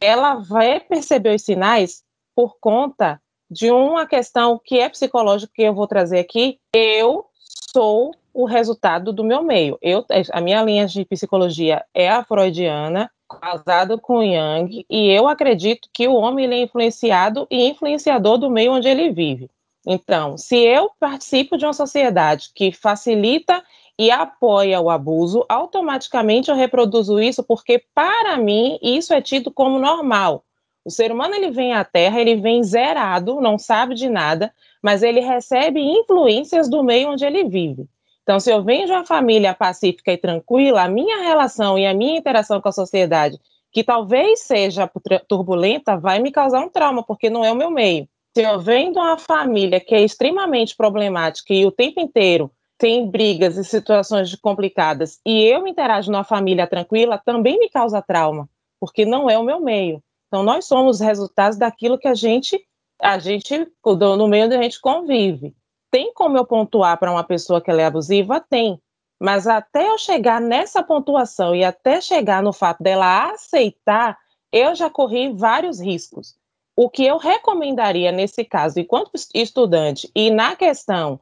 Ela vai perceber os sinais por conta de uma questão que é psicológica que eu vou trazer aqui. Eu sou o resultado do meu meio. Eu, a minha linha de psicologia é a freudiana, casado com Yang, e eu acredito que o homem é influenciado e influenciador do meio onde ele vive. Então, se eu participo de uma sociedade que facilita e apoia o abuso, automaticamente eu reproduzo isso porque para mim isso é tido como normal. O ser humano ele vem à Terra, ele vem zerado, não sabe de nada, mas ele recebe influências do meio onde ele vive. Então, se eu venho de uma família pacífica e tranquila, a minha relação e a minha interação com a sociedade, que talvez seja turbulenta, vai me causar um trauma, porque não é o meu meio se eu venho de uma família que é extremamente problemática e o tempo inteiro tem brigas e situações complicadas e eu interajo numa família tranquila, também me causa trauma, porque não é o meu meio. Então nós somos resultados daquilo que a gente a gente no meio onde a gente convive. Tem como eu pontuar para uma pessoa que ela é abusiva? Tem. Mas até eu chegar nessa pontuação e até chegar no fato dela aceitar, eu já corri vários riscos. O que eu recomendaria nesse caso, enquanto estudante, e na questão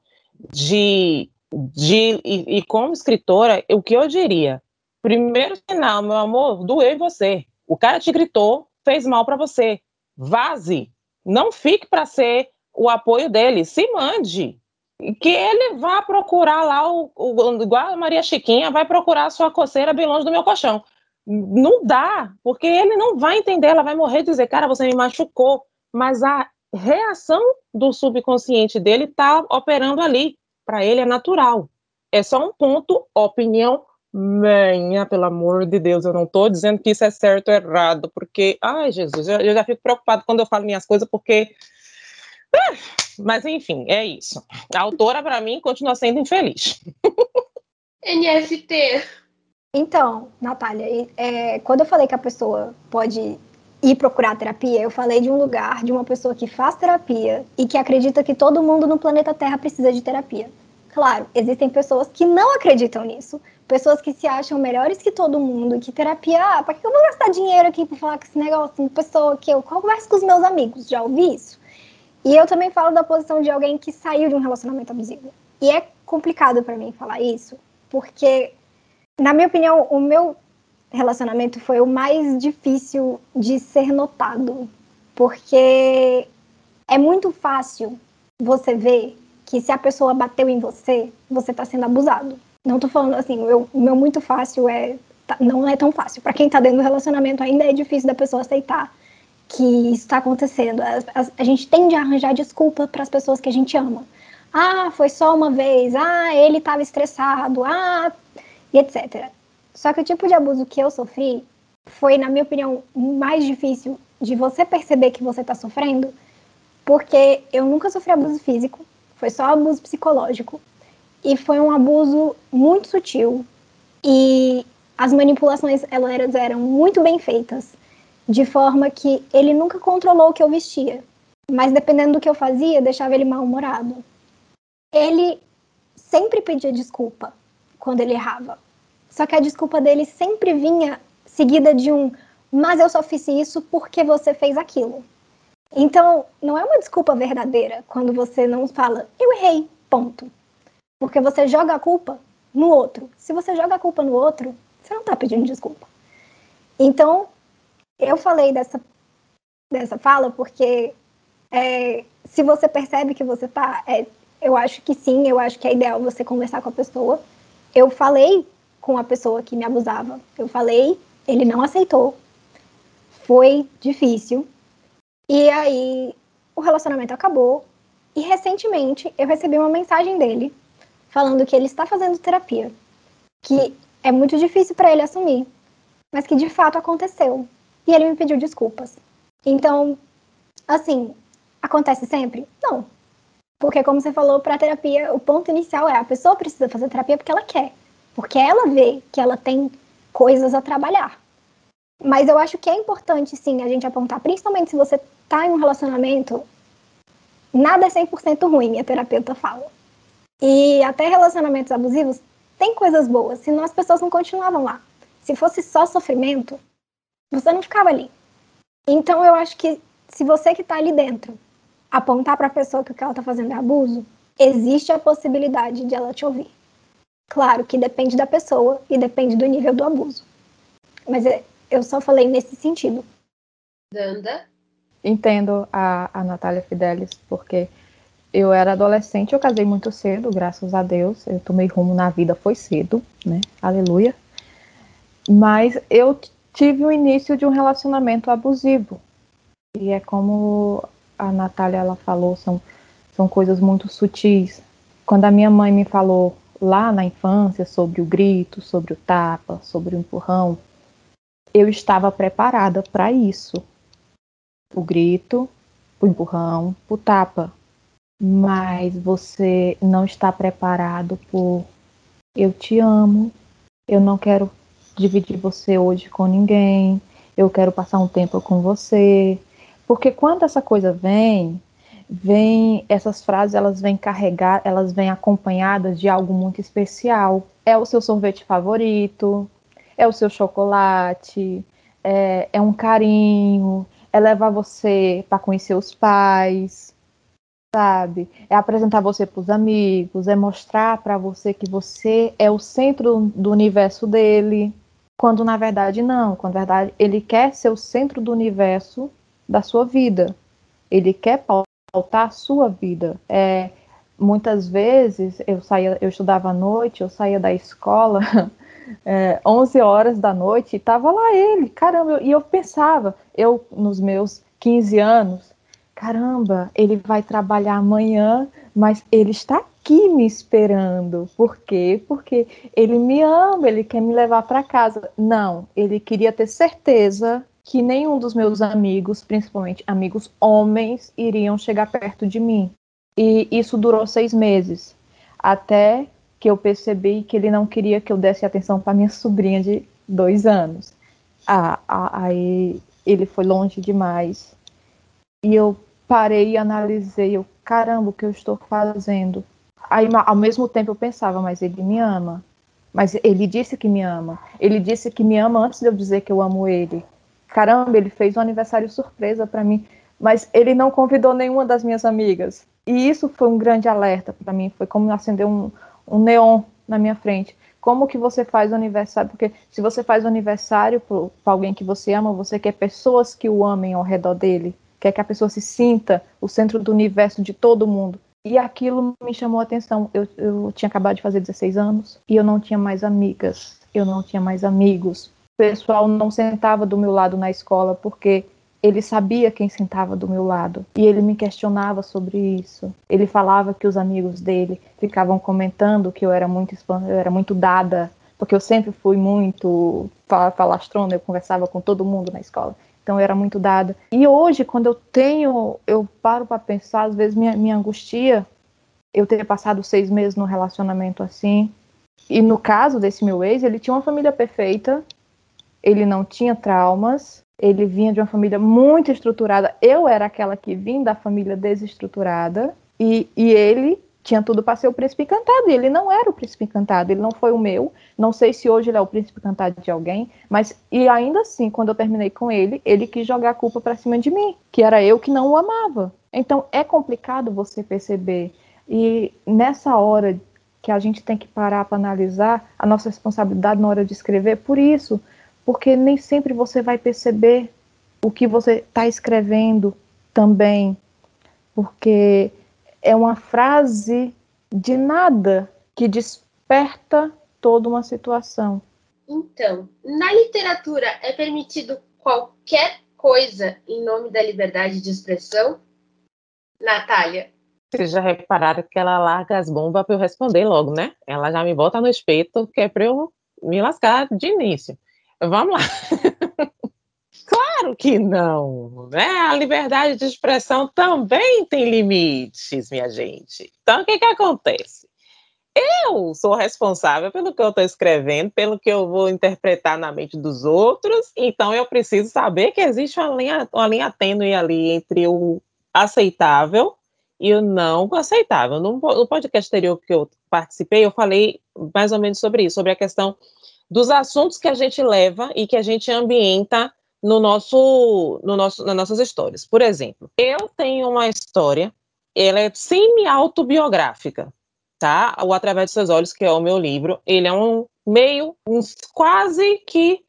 de, de e, e como escritora, o que eu diria? Primeiro sinal, meu amor, doeu em você. O cara te gritou, fez mal para você. Vaze. Não fique para ser o apoio dele. Se mande. Que ele vá procurar lá, o, o, igual a Maria Chiquinha, vai procurar a sua coceira bem longe do meu colchão. Não dá, porque ele não vai entender, ela vai morrer e dizer, cara, você me machucou. Mas a reação do subconsciente dele está operando ali. Para ele é natural. É só um ponto, opinião minha, pelo amor de Deus. Eu não estou dizendo que isso é certo ou errado, porque, ai, Jesus, eu, eu já fico preocupado quando eu falo minhas coisas, porque. Ah, mas, enfim, é isso. A autora, para mim, continua sendo infeliz. NFT. Então, Natália, é, quando eu falei que a pessoa pode ir procurar terapia, eu falei de um lugar, de uma pessoa que faz terapia e que acredita que todo mundo no planeta Terra precisa de terapia. Claro, existem pessoas que não acreditam nisso, pessoas que se acham melhores que todo mundo, que terapia, ah, para que eu vou gastar dinheiro aqui para falar com esse negócio? Uma pessoa que eu converso com os meus amigos, já ouvi isso? E eu também falo da posição de alguém que saiu de um relacionamento abusivo. E é complicado para mim falar isso, porque na minha opinião, o meu relacionamento foi o mais difícil de ser notado, porque é muito fácil você ver que se a pessoa bateu em você, você está sendo abusado. Não tô falando assim, o meu muito fácil é. Tá, não é tão fácil. Para quem tá dentro do relacionamento, ainda é difícil da pessoa aceitar que isso está acontecendo. A, a, a, gente tende a arranjar desculpa para as pessoas que a gente ama. Ah, foi só uma vez. Ah, ele estava estressado. Ah, e etc. Só que o tipo de abuso que eu sofri foi, na minha opinião, mais difícil de você perceber que você está sofrendo, porque eu nunca sofri abuso físico, foi só abuso psicológico. E foi um abuso muito sutil. E as manipulações elas eram muito bem feitas de forma que ele nunca controlou o que eu vestia, mas dependendo do que eu fazia, deixava ele mal-humorado. Ele sempre pedia desculpa quando ele errava. Só que a desculpa dele sempre vinha seguida de um mas eu só fiz isso porque você fez aquilo. Então, não é uma desculpa verdadeira quando você não fala eu errei, ponto. Porque você joga a culpa no outro. Se você joga a culpa no outro, você não está pedindo desculpa. Então, eu falei dessa, dessa fala porque é, se você percebe que você tá. É, eu acho que sim, eu acho que é ideal você conversar com a pessoa. Eu falei com a pessoa que me abusava. Eu falei, ele não aceitou. Foi difícil. E aí o relacionamento acabou. E recentemente eu recebi uma mensagem dele falando que ele está fazendo terapia, que é muito difícil para ele assumir, mas que de fato aconteceu e ele me pediu desculpas. Então, assim, acontece sempre? Não. Porque, como você falou, para terapia, o ponto inicial é a pessoa precisa fazer terapia porque ela quer. Porque ela vê que ela tem coisas a trabalhar. Mas eu acho que é importante, sim, a gente apontar, principalmente se você está em um relacionamento, nada é 100% ruim, minha terapeuta fala. E até relacionamentos abusivos tem coisas boas, senão as pessoas não continuavam lá. Se fosse só sofrimento, você não ficava ali. Então eu acho que se você que está ali dentro apontar para a pessoa que o que ela está fazendo é abuso, existe a possibilidade de ela te ouvir. Claro que depende da pessoa e depende do nível do abuso. Mas é, eu só falei nesse sentido. Danda? Entendo a, a Natália Fidelis, porque eu era adolescente, eu casei muito cedo, graças a Deus. Eu tomei rumo na vida, foi cedo, né? Aleluia. Mas eu tive o início de um relacionamento abusivo. E é como a Natália ela falou, são, são coisas muito sutis. Quando a minha mãe me falou lá na infância sobre o grito, sobre o tapa, sobre o empurrão, eu estava preparada para isso. O grito, o empurrão, o tapa. Mas você não está preparado por eu te amo, eu não quero dividir você hoje com ninguém, eu quero passar um tempo com você. Porque quando essa coisa vem, vem essas frases, elas vêm carregar, elas vêm acompanhadas de algo muito especial. É o seu sorvete favorito, é o seu chocolate, é, é um carinho, é levar você para conhecer os pais, sabe? É apresentar você para os amigos, é mostrar para você que você é o centro do universo dele. Quando na verdade não, quando na verdade ele quer ser o centro do universo da sua vida. Ele quer pautar a sua vida. É, muitas vezes eu saía, eu estudava à noite, eu saía da escola é, 11 horas da noite e tava lá ele, caramba, e eu pensava, eu nos meus 15 anos, caramba, ele vai trabalhar amanhã, mas ele está aqui me esperando. Por quê? Porque ele me ama, ele quer me levar para casa. Não, ele queria ter certeza que nenhum dos meus amigos, principalmente amigos homens, iriam chegar perto de mim. E isso durou seis meses, até que eu percebi que ele não queria que eu desse atenção para minha sobrinha de dois anos. Ah, ah, aí ele foi longe demais. E eu parei e analisei, eu, caramba, o que eu estou fazendo? Aí, ao mesmo tempo, eu pensava, mas ele me ama. Mas ele disse que me ama. Ele disse que me ama antes de eu dizer que eu amo ele. Caramba, ele fez um aniversário surpresa para mim, mas ele não convidou nenhuma das minhas amigas. E isso foi um grande alerta para mim. Foi como acender um, um neon na minha frente. Como que você faz o aniversário? Porque se você faz o aniversário para alguém que você ama, você quer pessoas que o amem ao redor dele. Quer que a pessoa se sinta o centro do universo de todo mundo. E aquilo me chamou a atenção. Eu, eu tinha acabado de fazer 16 anos e eu não tinha mais amigas, eu não tinha mais amigos. Pessoal não sentava do meu lado na escola porque ele sabia quem sentava do meu lado e ele me questionava sobre isso. Ele falava que os amigos dele ficavam comentando que eu era muito eu era muito dada, porque eu sempre fui muito falastrona, eu conversava com todo mundo na escola. Então eu era muito dada. E hoje, quando eu tenho, eu paro para pensar, às vezes minha, minha angustia, eu ter passado seis meses num relacionamento assim. E no caso desse meu ex, ele tinha uma família perfeita, ele não tinha traumas, ele vinha de uma família muito estruturada. Eu era aquela que vim da família desestruturada. E, e ele tinha tudo para ser o príncipe encantado. E ele não era o príncipe encantado. Ele não foi o meu. Não sei se hoje ele é o príncipe encantado de alguém. Mas, e ainda assim, quando eu terminei com ele, ele quis jogar a culpa para cima de mim. Que era eu que não o amava. Então, é complicado você perceber. E nessa hora que a gente tem que parar para analisar a nossa responsabilidade na hora de escrever, por isso porque nem sempre você vai perceber o que você está escrevendo também, porque é uma frase de nada que desperta toda uma situação. Então, na literatura é permitido qualquer coisa em nome da liberdade de expressão? Natália. Vocês já repararam que ela larga as bombas para eu responder logo, né? Ela já me bota no espeto, que é para eu me lascar de início. Vamos lá. claro que não, né? A liberdade de expressão também tem limites, minha gente. Então, o que que acontece? Eu sou responsável pelo que eu estou escrevendo, pelo que eu vou interpretar na mente dos outros, então eu preciso saber que existe uma linha, uma linha tênue ali entre o aceitável e o não aceitável. No, podcast anterior que eu participei, eu falei mais ou menos sobre isso, sobre a questão dos assuntos que a gente leva e que a gente ambienta no nosso, no nosso, nas nossas histórias. Por exemplo, eu tenho uma história, ela é semi-autobiográfica, tá? O Através dos Seus Olhos, que é o meu livro, ele é um meio, um, quase que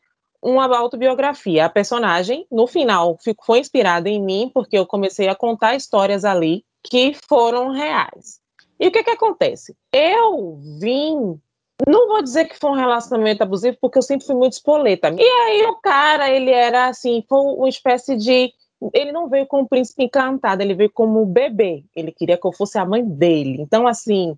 uma autobiografia. A personagem, no final, foi inspirada em mim, porque eu comecei a contar histórias ali que foram reais. E o que que acontece? Eu vim não vou dizer que foi um relacionamento abusivo, porque eu sempre fui muito espoleta. E aí o cara, ele era assim, foi uma espécie de. Ele não veio como príncipe encantado, ele veio como bebê. Ele queria que eu fosse a mãe dele. Então, assim,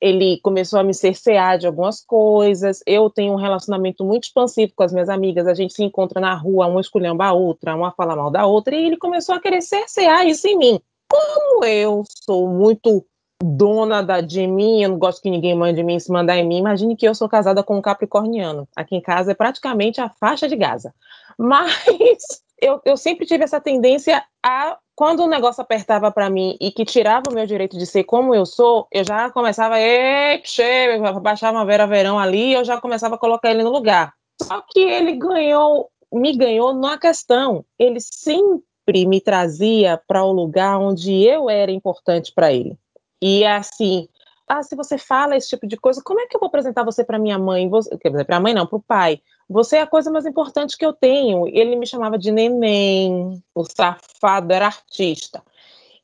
ele começou a me cercear de algumas coisas. Eu tenho um relacionamento muito expansivo com as minhas amigas. A gente se encontra na rua, uma esculhamba a outra, uma fala mal da outra, e ele começou a querer cercear isso em mim. Como eu sou muito dona da, de mim, eu não gosto que ninguém mande em mim, se mandar em mim. Imagine que eu sou casada com um capricorniano. Aqui em casa é praticamente a faixa de Gaza. Mas eu, eu sempre tive essa tendência a, quando o negócio apertava para mim e que tirava o meu direito de ser como eu sou, eu já começava, a baixava uma Vera Verão ali, eu já começava a colocar ele no lugar. Só que ele ganhou, me ganhou numa questão. Ele sempre me trazia para o lugar onde eu era importante para ele. E assim, ah, se você fala esse tipo de coisa, como é que eu vou apresentar você para minha mãe? Você, quer dizer, para a mãe não, para o pai. Você é a coisa mais importante que eu tenho. Ele me chamava de neném, o safado era artista.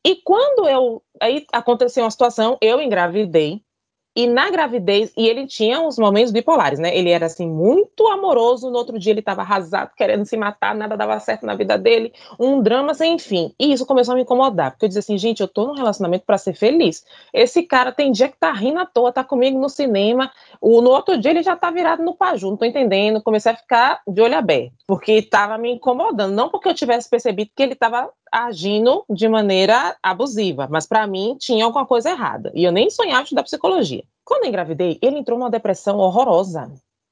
E quando eu aí aconteceu uma situação, eu engravidei e na gravidez, e ele tinha uns momentos bipolares, né? Ele era assim muito amoroso, no outro dia ele estava arrasado, querendo se matar, nada dava certo na vida dele, um drama sem fim. E isso começou a me incomodar, porque eu dizia assim, gente, eu tô num relacionamento para ser feliz. Esse cara tem dia que tá rindo à toa, tá comigo no cinema, o, no outro dia ele já tá virado no paju, não tô entendendo, comecei a ficar de olho aberto, porque estava me incomodando, não porque eu tivesse percebido que ele estava agindo de maneira abusiva, mas para mim tinha alguma coisa errada. E eu nem sonhava estudar psicologia. Quando eu engravidei, ele entrou numa depressão horrorosa,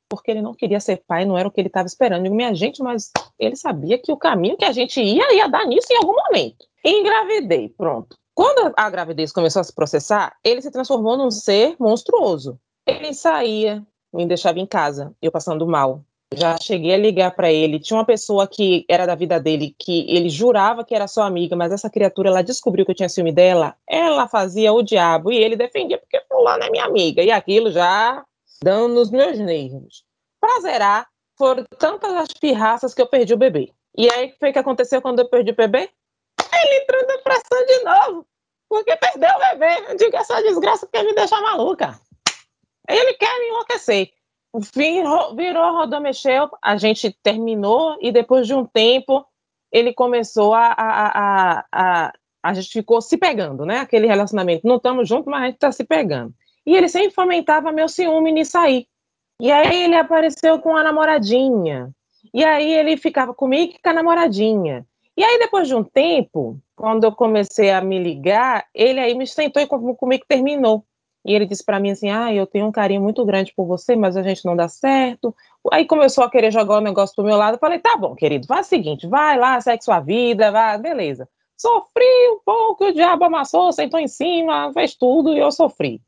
porque ele não queria ser pai, não era o que ele estava esperando. Digo, minha gente, mas ele sabia que o caminho que a gente ia ia dar nisso em algum momento. Engravidei, pronto. Quando a gravidez começou a se processar, ele se transformou num ser monstruoso. Ele saía, me deixava em casa, eu passando mal, já cheguei a ligar para ele. Tinha uma pessoa que era da vida dele que ele jurava que era sua amiga, mas essa criatura ela descobriu que eu tinha ciúme dela. Ela fazia o diabo e ele defendia porque fulano é minha amiga. E aquilo já dando nos meus nervos. Pra zerar, foram tantas as pirraças que eu perdi o bebê. E aí, o que foi que aconteceu quando eu perdi o bebê? Ele entrou em depressão de novo. porque perdeu o bebê. Eu digo, essa desgraça quer me deixar maluca. Ele quer me enlouquecer. Virou, virou rodou, mexeu, a gente terminou e depois de um tempo ele começou a, a, a, a, a gente ficou se pegando, né? Aquele relacionamento. Não estamos juntos, mas a gente está se pegando. E ele sempre fomentava meu ciúme nisso aí. E aí ele apareceu com a namoradinha. E aí ele ficava comigo e com a namoradinha. E aí, depois de um tempo, quando eu comecei a me ligar, ele aí me sentou e comigo terminou. E ele disse para mim assim: Ah, eu tenho um carinho muito grande por você, mas a gente não dá certo. Aí começou a querer jogar o negócio pro meu lado. Eu falei: Tá bom, querido, faz o seguinte, vai lá, segue sua vida, vai, beleza. Sofri um pouco, o diabo amassou, sentou em cima, fez tudo e eu sofri.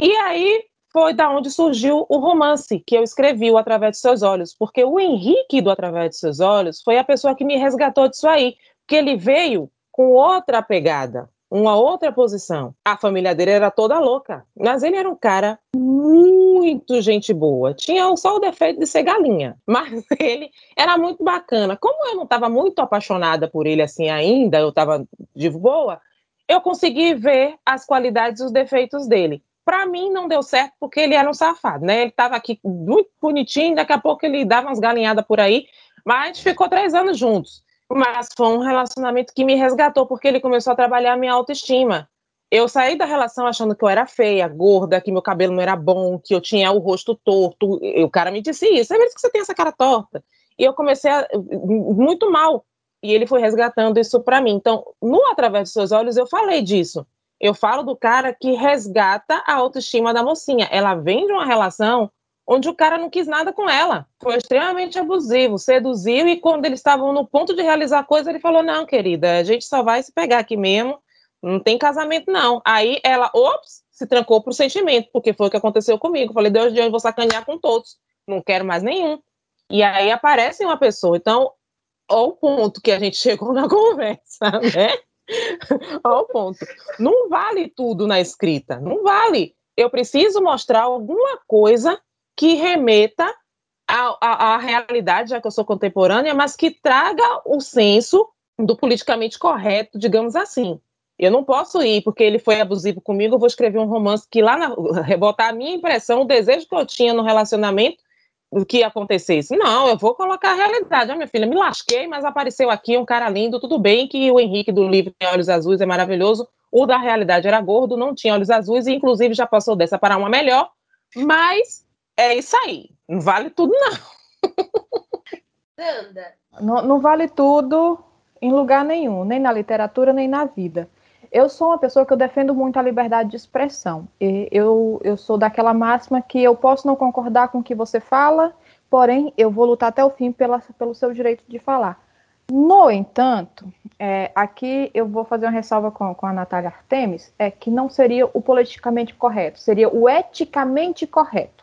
E aí foi da onde surgiu o romance que eu escrevi, o Através de Seus Olhos, porque o Henrique do Através de Seus Olhos foi a pessoa que me resgatou disso aí, porque ele veio com outra pegada, uma outra posição. A família dele era toda louca, mas ele era um cara muito gente boa. Tinha só o defeito de ser galinha, mas ele era muito bacana. Como eu não estava muito apaixonada por ele assim ainda, eu estava de boa, eu consegui ver as qualidades e os defeitos dele. Para mim não deu certo porque ele era um safado, né? Ele estava aqui muito bonitinho, daqui a pouco ele dava umas galinhadas por aí, mas ficou três anos juntos. Mas foi um relacionamento que me resgatou porque ele começou a trabalhar a minha autoestima. Eu saí da relação achando que eu era feia, gorda, que meu cabelo não era bom, que eu tinha o rosto torto. E o cara me disse isso, é mesmo que você tem essa cara torta. E eu comecei a, muito mal. E ele foi resgatando isso para mim. Então, no Através dos Seus Olhos, eu falei disso. Eu falo do cara que resgata a autoestima da mocinha. Ela vem de uma relação onde o cara não quis nada com ela. Foi extremamente abusivo, seduziu e quando eles estavam no ponto de realizar coisa, ele falou: "Não, querida, a gente só vai se pegar aqui mesmo. Não tem casamento não". Aí ela, ops, se trancou pro sentimento, porque foi o que aconteceu comigo. Falei: "Deus de onde vou sacanear com todos. Não quero mais nenhum". E aí aparece uma pessoa. Então, ao ponto que a gente chegou na conversa, né? Ao ponto. Não vale tudo na escrita, não vale. Eu preciso mostrar alguma coisa que remeta à, à, à realidade, já que eu sou contemporânea, mas que traga o senso do politicamente correto, digamos assim. Eu não posso ir porque ele foi abusivo comigo, eu vou escrever um romance que lá na, a minha impressão, o desejo que eu tinha no relacionamento o que acontecesse. Não, eu vou colocar a realidade. Ah, minha filha, me lasquei, mas apareceu aqui um cara lindo, tudo bem que o Henrique do livro tem olhos azuis, é maravilhoso. O da realidade era gordo, não tinha olhos azuis, e inclusive já passou dessa para uma melhor. Mas é isso aí. Não vale tudo, não. Danda. Não, não vale tudo em lugar nenhum, nem na literatura, nem na vida. Eu sou uma pessoa que eu defendo muito a liberdade de expressão. Eu, eu sou daquela máxima que eu posso não concordar com o que você fala, porém eu vou lutar até o fim pela, pelo seu direito de falar. No entanto, é, aqui eu vou fazer uma ressalva com, com a Natália Artemis, é que não seria o politicamente correto, seria o eticamente correto.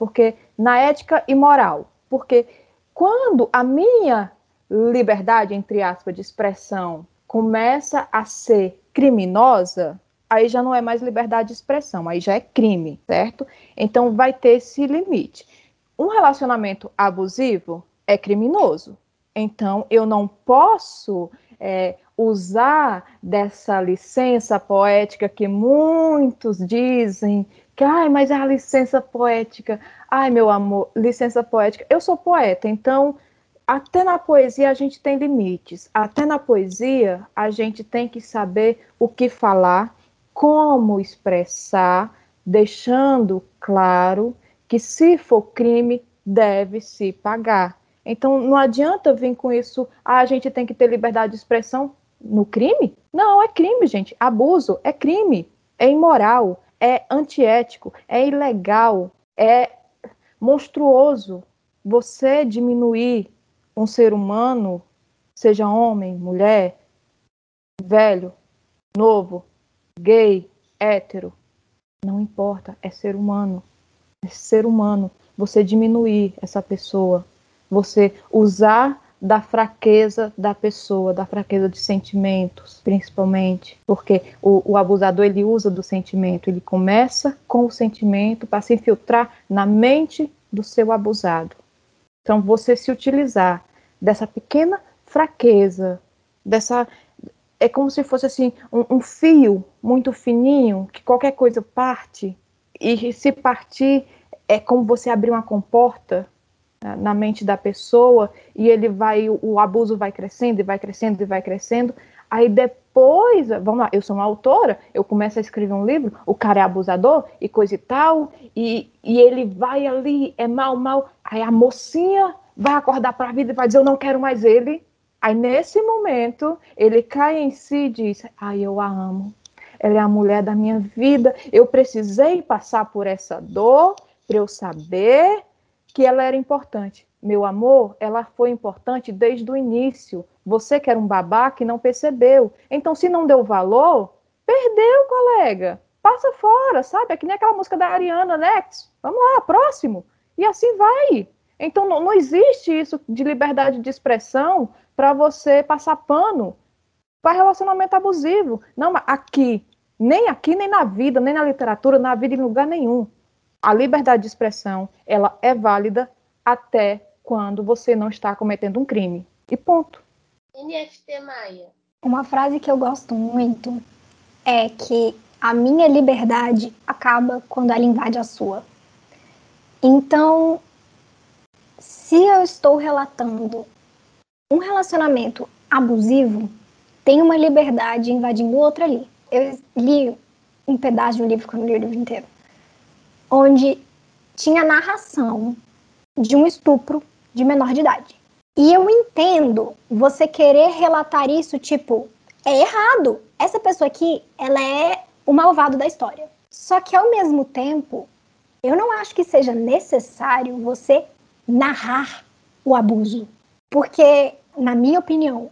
Porque na ética e moral. Porque quando a minha liberdade, entre aspas, de expressão começa a ser criminosa, aí já não é mais liberdade de expressão, aí já é crime, certo? Então vai ter esse limite. Um relacionamento abusivo é criminoso. Então eu não posso é, usar dessa licença poética que muitos dizem que, ai, mas é a licença poética. Ai, meu amor, licença poética. Eu sou poeta, então até na poesia a gente tem limites. Até na poesia a gente tem que saber o que falar, como expressar, deixando claro que se for crime deve se pagar. Então não adianta vir com isso, ah, a gente tem que ter liberdade de expressão no crime? Não, é crime, gente. Abuso é crime, é imoral, é antiético, é ilegal, é monstruoso. Você diminuir um ser humano, seja homem, mulher, velho, novo, gay, hétero, não importa, é ser humano. É ser humano. Você diminuir essa pessoa, você usar da fraqueza da pessoa, da fraqueza de sentimentos, principalmente, porque o, o, abusador ele usa do sentimento, ele começa com o sentimento para se infiltrar na mente do seu abusado. Então, você se utilizar dessa pequena fraqueza, dessa. É como se fosse assim um, um fio muito fininho, que qualquer coisa parte, e se partir é como você abrir uma comporta na mente da pessoa e ele vai, o abuso vai crescendo e vai crescendo e vai crescendo. Aí depois, vamos lá, eu sou uma autora, eu começo a escrever um livro, o cara é abusador e coisa e tal, e, e ele vai ali, é mal, mal. Aí a mocinha vai acordar para a vida e vai dizer: Eu não quero mais ele. Aí nesse momento, ele cai em si e diz: Ai, eu a amo. Ela é a mulher da minha vida. Eu precisei passar por essa dor para eu saber que ela era importante. Meu amor, ela foi importante desde o início. Você que era um babaca e não percebeu. Então, se não deu valor, perdeu, colega. Passa fora, sabe? É que nem aquela música da Ariana Next. Vamos lá, próximo. E assim vai. Então, não, não existe isso de liberdade de expressão para você passar pano para relacionamento abusivo. Não, aqui, nem aqui, nem na vida, nem na literatura, na vida em lugar nenhum. A liberdade de expressão, ela é válida até quando você não está cometendo um crime. E ponto. NFT Maia. Uma frase que eu gosto muito é que a minha liberdade acaba quando ela invade a sua. Então, se eu estou relatando um relacionamento abusivo, tem uma liberdade invadindo outra ali. Eu li um pedaço de um livro, quando li o livro inteiro, onde tinha narração de um estupro de menor de idade. E eu entendo você querer relatar isso, tipo, é errado. Essa pessoa aqui, ela é o malvado da história. Só que ao mesmo tempo, eu não acho que seja necessário você narrar o abuso. Porque, na minha opinião,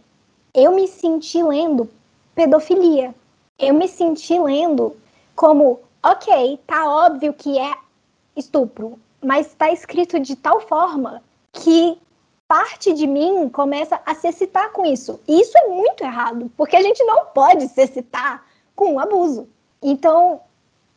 eu me senti lendo pedofilia. Eu me senti lendo como, ok, tá óbvio que é estupro, mas está escrito de tal forma que parte de mim começa a se excitar com isso. E isso é muito errado, porque a gente não pode se excitar com um abuso. Então,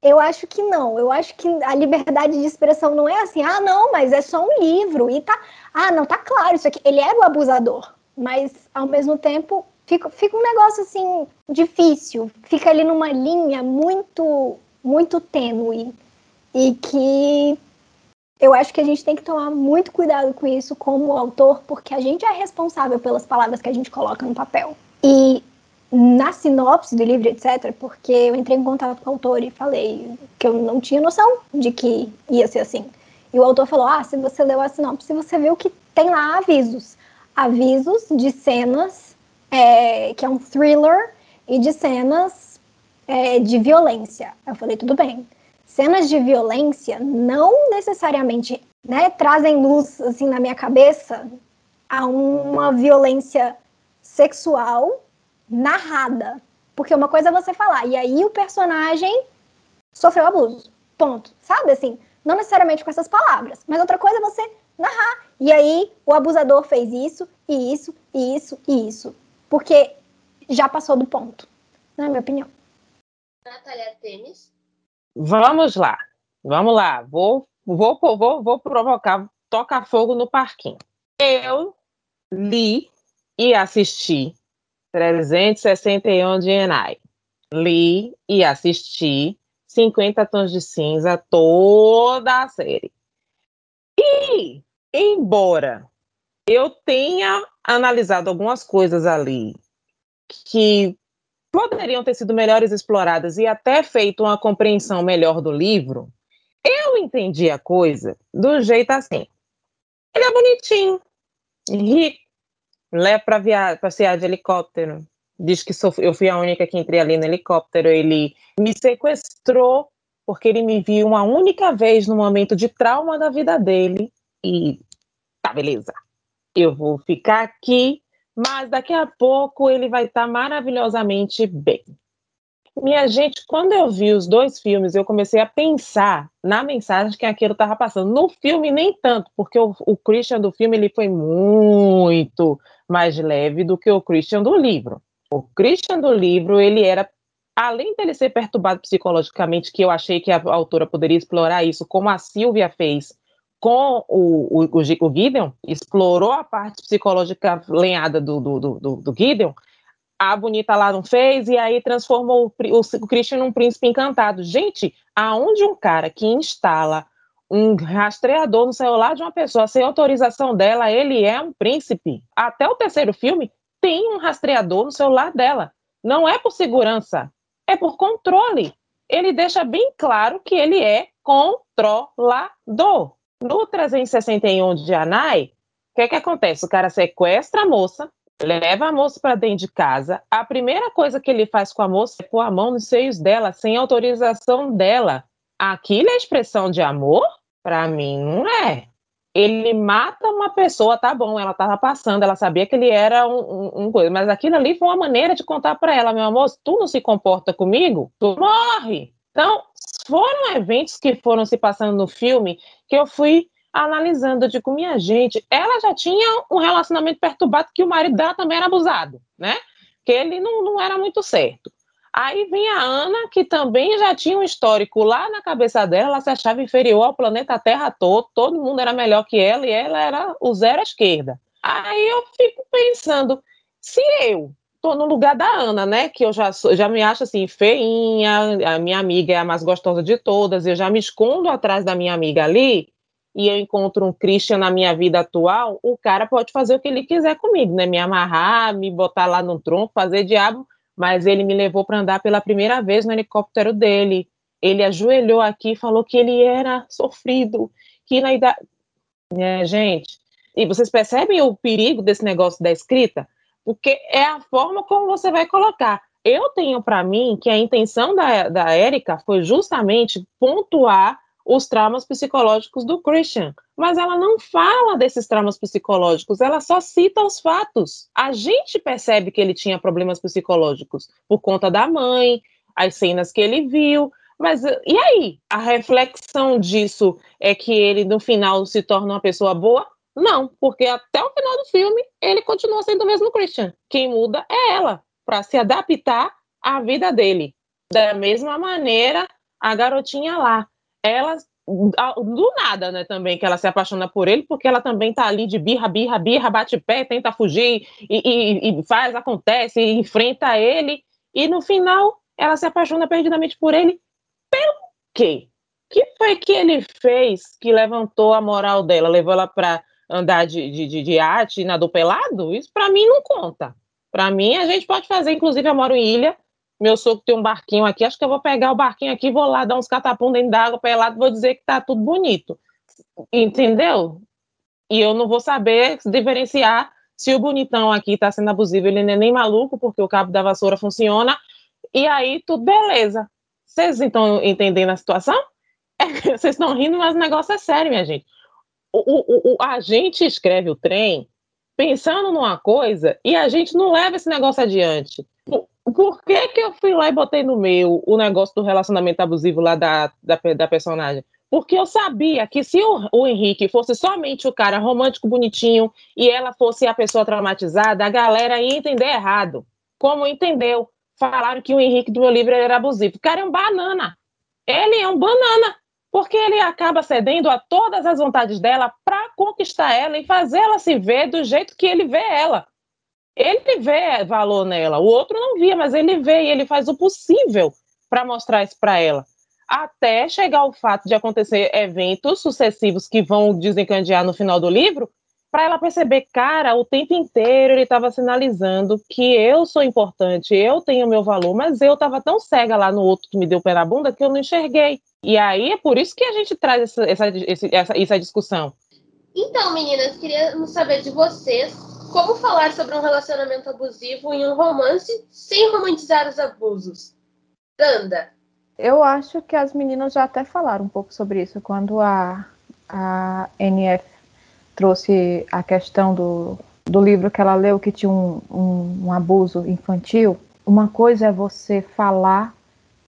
eu acho que não. Eu acho que a liberdade de expressão não é assim, ah, não, mas é só um livro. E tá. Ah, não, tá claro isso aqui. Ele era o abusador. Mas, ao mesmo tempo, fica, fica um negócio assim, difícil. Fica ali numa linha muito, muito tênue. E que eu acho que a gente tem que tomar muito cuidado com isso como autor, porque a gente é responsável pelas palavras que a gente coloca no papel. E na sinopse do livro, etc., porque eu entrei em contato com o autor e falei que eu não tinha noção de que ia ser assim. E o autor falou: Ah, se você leu a sinopse, você viu que tem lá avisos. Avisos de cenas, é, que é um thriller, e de cenas é, de violência. Eu falei: tudo bem. Cenas de violência não necessariamente né, trazem luz assim na minha cabeça a uma violência sexual narrada. Porque uma coisa é você falar, e aí o personagem sofreu abuso. Ponto. Sabe assim? Não necessariamente com essas palavras, mas outra coisa é você narrar. E aí o abusador fez isso, e isso, e isso, e isso. Porque já passou do ponto. Na minha opinião. Natália Tênis. Vamos lá. Vamos lá. Vou, vou, vou, vou provocar, tocar fogo no parquinho. Eu li e assisti 361 de Enai. Li e assisti 50 Tons de Cinza, toda a série. E, embora eu tenha analisado algumas coisas ali que poderiam ter sido melhores exploradas e até feito uma compreensão melhor do livro, eu entendi a coisa do jeito assim. Ele é bonitinho, rico, leva para passear de helicóptero. Diz que sou, eu fui a única que entrei ali no helicóptero. Ele me sequestrou porque ele me viu uma única vez no momento de trauma da vida dele. E tá, beleza. Eu vou ficar aqui, mas daqui a pouco ele vai estar tá maravilhosamente bem. Minha gente, quando eu vi os dois filmes, eu comecei a pensar na mensagem que aquilo estava passando. No filme, nem tanto, porque o, o, Christian do filme ele foi muito mais leve do que o Christian do livro. O Christian do livro, ele era, além dele ser perturbado psicologicamente, que eu achei que a autora poderia explorar isso, como a Silvia fez com o, o, o, Gideon, explorou a parte psicológica lenhada do, do, do, do Gideon, a bonita lá não fez e aí transformou o, o, o Christian num príncipe encantado. Gente, aonde um cara que instala um rastreador no celular de uma pessoa sem autorização dela, ele é um príncipe. Até o terceiro filme tem um rastreador no celular dela. Não é por segurança, é por controle. Ele deixa bem claro que ele é controlador. No 361 de Anai, o que, que acontece? O cara sequestra a moça, leva a moça para dentro de casa. A primeira coisa que ele faz com a moça é pôr a mão nos seios dela, sem autorização dela. Aquilo é expressão de amor? Para mim, não é. Ele mata uma pessoa, tá bom, ela estava passando, ela sabia que ele era um, um, coisa, mas aquilo ali foi uma maneira de contar para ela, meu amor, se tu não se comporta comigo, tu morre. Então, foram eventos que foram se passando no filme que eu fui analisando, eu digo, minha gente, ela já tinha um relacionamento perturbado que o marido dela também era abusado, né? Que ele não, não era muito certo. Aí vem a Ana, que também já tinha um histórico lá na cabeça dela, ela se achava inferior ao planeta Terra todo, todo mundo era melhor que ela e ela era o zero à esquerda. Aí eu fico pensando, se eu tô no lugar da Ana, né, que eu já, já me acho assim, feinha, a minha amiga é a mais gostosa de todas, eu já me escondo atrás da minha amiga ali, e eu encontro um Christian na minha vida atual, o cara pode fazer o que ele quiser comigo, né, me amarrar, me botar lá no tronco, fazer diabo, mas ele me levou para andar pela primeira vez no helicóptero dele. Ele ajoelhou aqui e falou que ele era sofrido, que na idade. É, gente, e vocês percebem o perigo desse negócio da escrita? Porque é a forma como você vai colocar. Eu tenho para mim que a intenção da, da Érica foi justamente pontuar os traumas psicológicos do Christian. Mas ela não fala desses traumas psicológicos, ela só cita os fatos. A gente percebe que ele tinha problemas psicológicos por conta da mãe, as cenas que ele viu. Mas e aí? A reflexão disso é que ele no final se torna uma pessoa boa? Não, porque até o final do filme ele continua sendo o mesmo Christian. Quem muda é ela, para se adaptar à vida dele. Da mesma maneira, a garotinha lá ela do nada, né, também, que ela se apaixona por ele, porque ela também tá ali de birra, birra, birra, bate pé, tenta fugir e, e, e faz, acontece, e enfrenta ele, e no final ela se apaixona perdidamente por ele. Pelo quê? O que foi que ele fez que levantou a moral dela, levou ela para andar de, de, de, de arte, nadou pelado? Isso para mim não conta. Para mim, a gente pode fazer, inclusive, eu moro em ilha, meu sogro tem um barquinho aqui, acho que eu vou pegar o barquinho aqui, vou lá dar uns catapum dentro d'água pelado, vou dizer que tá tudo bonito. Entendeu? E eu não vou saber diferenciar se o bonitão aqui tá sendo abusivo, ele não é nem maluco, porque o cabo da vassoura funciona, e aí tudo beleza. Vocês estão entendendo a situação? É, vocês estão rindo, mas o negócio é sério, minha gente. O, o, o, a gente escreve o trem pensando numa coisa e a gente não leva esse negócio adiante. Por que, que eu fui lá e botei no meu o negócio do relacionamento abusivo lá da, da, da personagem? Porque eu sabia que se o, o, Henrique fosse somente o cara romântico, bonitinho, e ela fosse a pessoa traumatizada, a galera ia entender errado. Como entendeu? Falaram que o Henrique do meu livro era abusivo. O cara é um banana. Ele é um banana. Porque ele acaba cedendo a todas as vontades dela para conquistar ela e fazer ela se ver do jeito que ele vê ela. Ele vê valor nela, o outro não via, mas ele vê e ele faz o possível para mostrar isso para ela. Até chegar ao fato de acontecer eventos sucessivos que vão desencadear no final do livro, para ela perceber, cara, o tempo inteiro ele estava sinalizando que eu sou importante, eu tenho meu valor, mas eu estava tão cega lá no outro que me deu pé na bunda que eu não enxerguei. E aí é por isso que a gente traz essa, essa, essa, essa discussão. Então, meninas, queria saber de vocês como falar sobre um relacionamento abusivo em um romance sem romantizar os abusos? Tanda. Eu acho que as meninas já até falaram um pouco sobre isso quando a, a NF trouxe a questão do, do livro que ela leu que tinha um, um, um abuso infantil. Uma coisa é você falar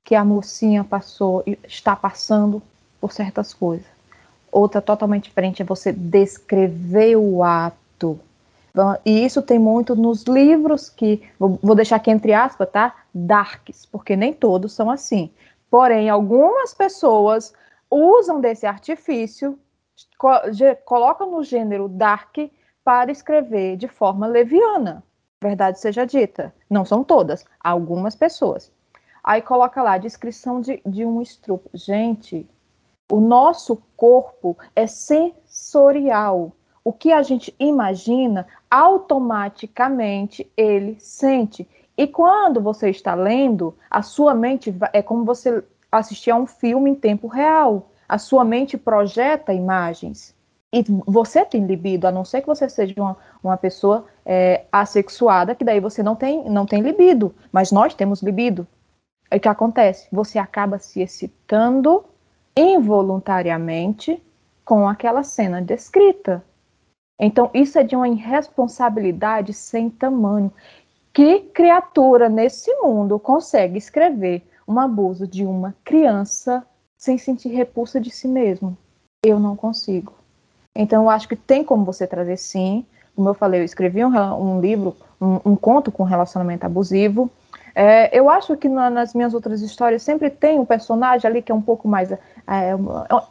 que a mocinha passou, está passando por certas coisas. Outra totalmente diferente é você descrever o ato e isso tem muito nos livros que, vou deixar aqui entre aspas, tá? Darks, porque nem todos são assim. Porém, algumas pessoas usam desse artifício, colocam no gênero dark para escrever de forma leviana. verdade seja dita. Não são todas, algumas pessoas. Aí coloca lá, descrição de, de um estrupo. Gente, o nosso corpo é sensorial. O que a gente imagina, automaticamente ele sente. E quando você está lendo, a sua mente é como você assistir a um filme em tempo real. A sua mente projeta imagens. E você tem libido, a não ser que você seja uma, uma pessoa é, assexuada, que daí você não tem, não tem libido. Mas nós temos libido. E o que acontece? Você acaba se excitando involuntariamente com aquela cena descrita. Então, isso é de uma irresponsabilidade sem tamanho. Que criatura nesse mundo consegue escrever um abuso de uma criança sem sentir repulsa de si mesmo? Eu não consigo. Então, eu acho que tem como você trazer sim. Como eu falei, eu escrevi um, um livro, um, um, conto com relacionamento abusivo. É, eu acho que na, nas minhas outras histórias sempre tem um personagem ali que é um pouco mais. É,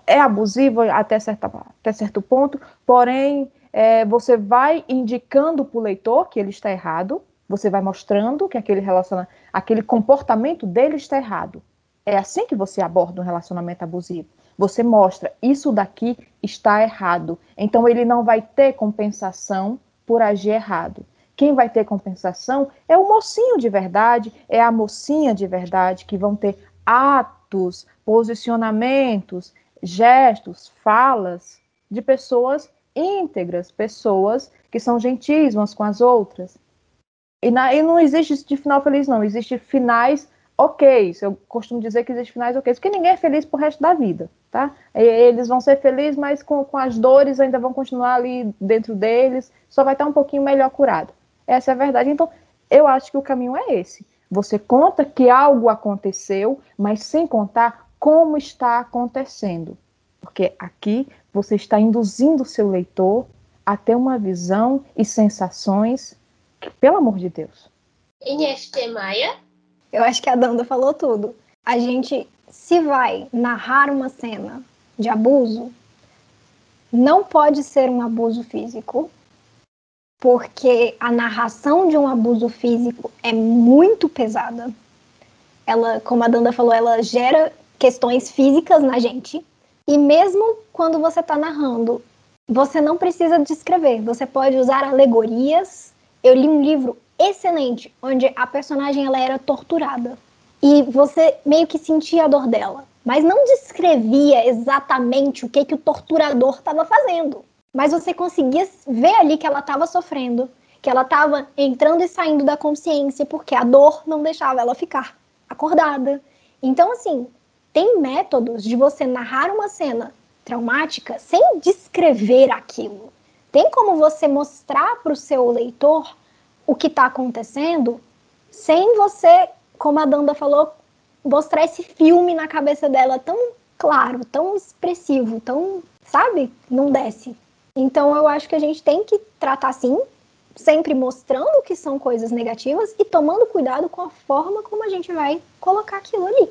é abusivo até, certa, até certo ponto, porém, é, você vai indicando para o leitor que ele está errado, você vai mostrando que aquele, relaciona, aquele comportamento dele está errado. É assim que você aborda um relacionamento abusivo. Você mostra, isso daqui está errado. Então ele não vai ter compensação por agir errado. Quem vai ter compensação é o mocinho de verdade, é a mocinha de verdade, que vão ter atos, posicionamentos, gestos, falas de pessoas íntegras, pessoas que são gentis umas com as outras. E, na, e não existe de final feliz, não. Existe finais ok. Eu costumo dizer que existe finais ok, porque ninguém é feliz pro resto da vida, tá? Eles vão ser felizes, mas com, com as dores ainda vão continuar ali dentro deles, só vai estar um pouquinho melhor curado. Essa é a verdade. Então, eu acho que o caminho é esse. Você conta que algo aconteceu, mas sem contar como está acontecendo. Porque aqui você está induzindo o seu leitor a ter uma visão e sensações que, pelo amor de Deus. NFT Maia? Eu acho que a Danda falou tudo. A gente, se vai narrar uma cena de abuso, não pode ser um abuso físico, porque a narração de um abuso físico é muito pesada. Ela, como a Danda falou, ela gera questões físicas na gente. E mesmo quando você está narrando, você não precisa descrever, você pode usar alegorias. Eu li um livro excelente onde a personagem ela era torturada e você meio que sentia a dor dela, mas não descrevia exatamente o que que o torturador estava fazendo, mas você conseguia ver ali que ela estava sofrendo, que ela estava entrando e saindo da consciência porque a dor não deixava ela ficar acordada. Então assim, tem métodos de você narrar uma cena traumática sem descrever aquilo. Tem como você mostrar para o seu leitor o que está acontecendo sem você, como a Danda falou, mostrar esse filme na cabeça dela tão claro, tão expressivo, tão, sabe? Não desce. Então eu acho que a gente tem que tratar assim, sempre mostrando que são coisas negativas e tomando cuidado com a forma como a gente vai colocar aquilo ali.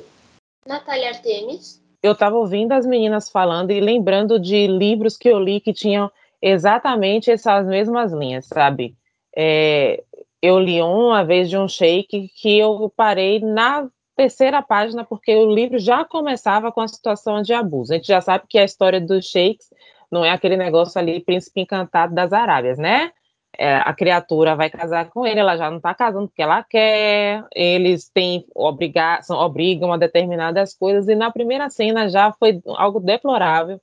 Natália Artemis. Eu estava ouvindo as meninas falando e lembrando de livros que eu li que tinham exatamente essas mesmas linhas, sabe? É, eu li uma vez de um shake que eu parei na terceira página porque o livro já começava com a situação de abuso. A gente já sabe que a história dos shakes não é aquele negócio ali, príncipe encantado das Arábias, né? é, a criatura vai casar com ele, ela já não está casando porque ela quer, eles têm obrigação, obrigam a determinadas coisas, e na primeira cena já foi algo deplorável.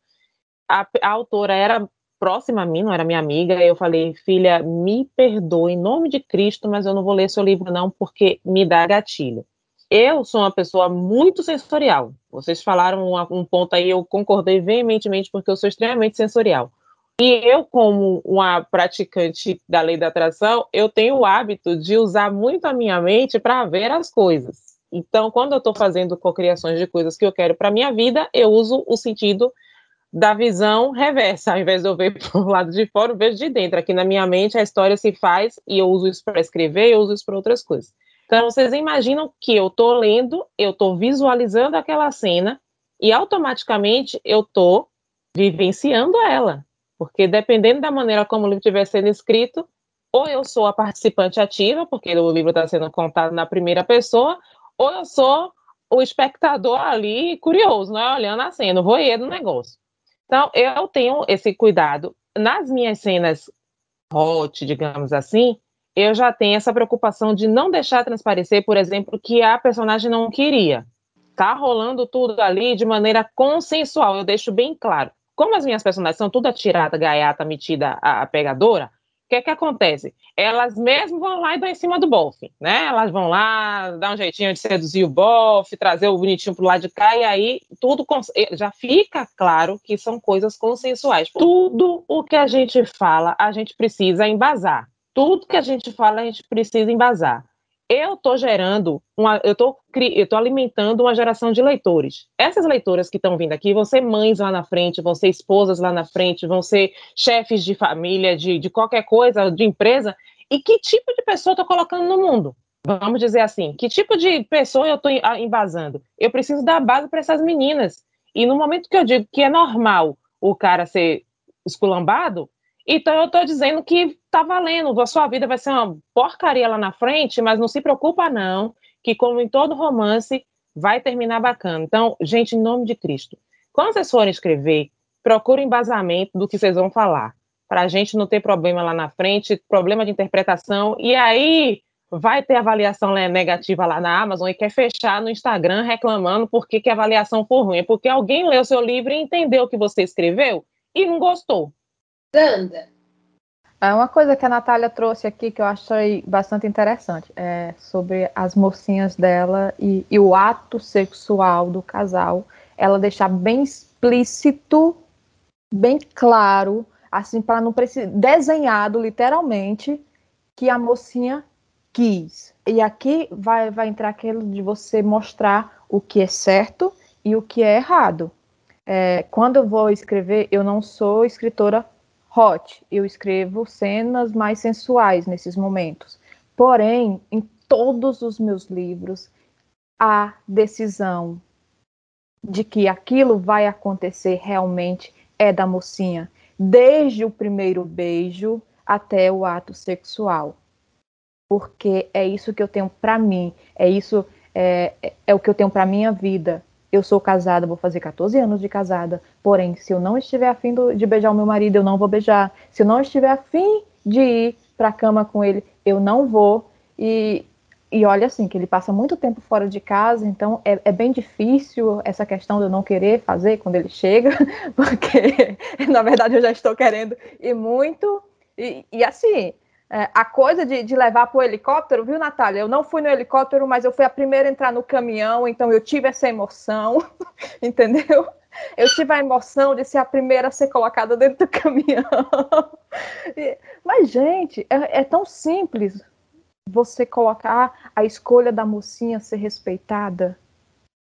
A, a autora era próxima a mim, não era minha amiga, eu falei, filha, me perdoe em nome de Cristo, mas eu não vou ler seu livro não, porque me dá gatilho. Eu sou uma pessoa muito sensorial. Vocês falaram um ponto aí, eu concordei veementemente, porque eu sou extremamente sensorial. E eu, como uma praticante da lei da atração, eu tenho o hábito de usar muito a minha mente para ver as coisas. Então, quando eu estou fazendo cocriações de coisas que eu quero para minha vida, eu uso o sentido da visão reversa, ao invés de eu ver o lado de fora, eu vejo de dentro. Aqui na minha mente a história se faz e eu uso isso para escrever, eu uso isso para outras coisas. Então, vocês imaginam que eu estou lendo, eu estou visualizando aquela cena e automaticamente eu estou vivenciando ela. Porque dependendo da maneira como o livro estiver sendo escrito, ou eu sou a participante ativa, porque o livro está sendo contado na primeira pessoa, ou eu sou o espectador ali curioso, não é olhando a cena, voyeur do negócio. Então, eu tenho esse cuidado. Nas minhas cenas hot, digamos assim, eu já tenho essa preocupação de não deixar transparecer, por exemplo, que a personagem não queria. Tá rolando tudo ali de maneira consensual, eu deixo bem claro. Como as minhas personagens são tudo atirada, gaiata, metida, a pegadora, que é que acontece? Elas mesmo vão lá e dão em cima do bofe, né? Elas vão lá, dar um jeitinho de seduzir o bofe, trazer o bonitinho pro lado de cá, e aí tudo eh, já fica claro que são coisas consensuais. Tudo o que a gente fala, a gente precisa embasar. Tudo que a gente fala, a gente precisa embasar eu estou gerando, uma, eu estou alimentando uma geração de leitores. Essas leitoras que estão vindo aqui vão ser mães lá na frente, vão ser esposas lá na frente, vão ser chefes de família, de, de qualquer coisa, de empresa. E que tipo de pessoa eu estou colocando no mundo? Vamos dizer assim, que tipo de pessoa eu estou embasando? Eu preciso dar base para essas meninas. E no momento que eu digo que é normal o cara ser esculambado, então eu estou dizendo que tá valendo, a sua vida vai ser uma porcaria lá na frente, mas não se preocupa não, que como em todo romance, vai terminar bacana. Então, gente, em nome de Cristo, quando vocês forem escrever, procure embasamento do que vocês vão falar, para a gente não ter problema lá na frente, problema de interpretação, e aí vai ter avaliação negativa lá na Amazon e quer fechar no Instagram reclamando porque que a avaliação foi ruim, é porque alguém leu seu livro e entendeu o que você escreveu e não gostou. É uma coisa que a Natália trouxe aqui que eu achei bastante interessante, é sobre as mocinhas dela e, e o ato sexual do casal, ela deixar bem explícito, bem claro, assim, para não precisar, desenhado literalmente, que a mocinha quis. E aqui vai, vai entrar aquilo de você mostrar o que é certo e o que é errado. É, quando eu vou escrever, eu não sou escritora hot, eu escrevo cenas mais sensuais nesses momentos. Porém, em todos os meus livros, a decisão de que aquilo vai acontecer realmente é da mocinha, desde o primeiro beijo até o ato sexual. Porque é isso que eu tenho para mim, é isso é, é, o que eu tenho para minha vida. Eu sou casada, vou fazer 14 anos de casada. Porém, se eu não estiver afim do, de beijar o meu marido, eu não vou beijar. Se eu não estiver afim de ir para a cama com ele, eu não vou. E, e olha assim, que ele passa muito tempo fora de casa, então é, é, bem difícil essa questão de eu não querer fazer quando ele chega, porque na verdade eu já estou querendo ir muito. E, e assim, é, a coisa de, de levar para o helicóptero, viu, Natália? Eu não fui no helicóptero, mas eu fui a primeira a entrar no caminhão, então eu tive essa emoção, entendeu? Eu tive a emoção de ser a primeira a ser colocada dentro do caminhão. mas, gente, é, é tão simples você colocar a escolha da mocinha ser respeitada,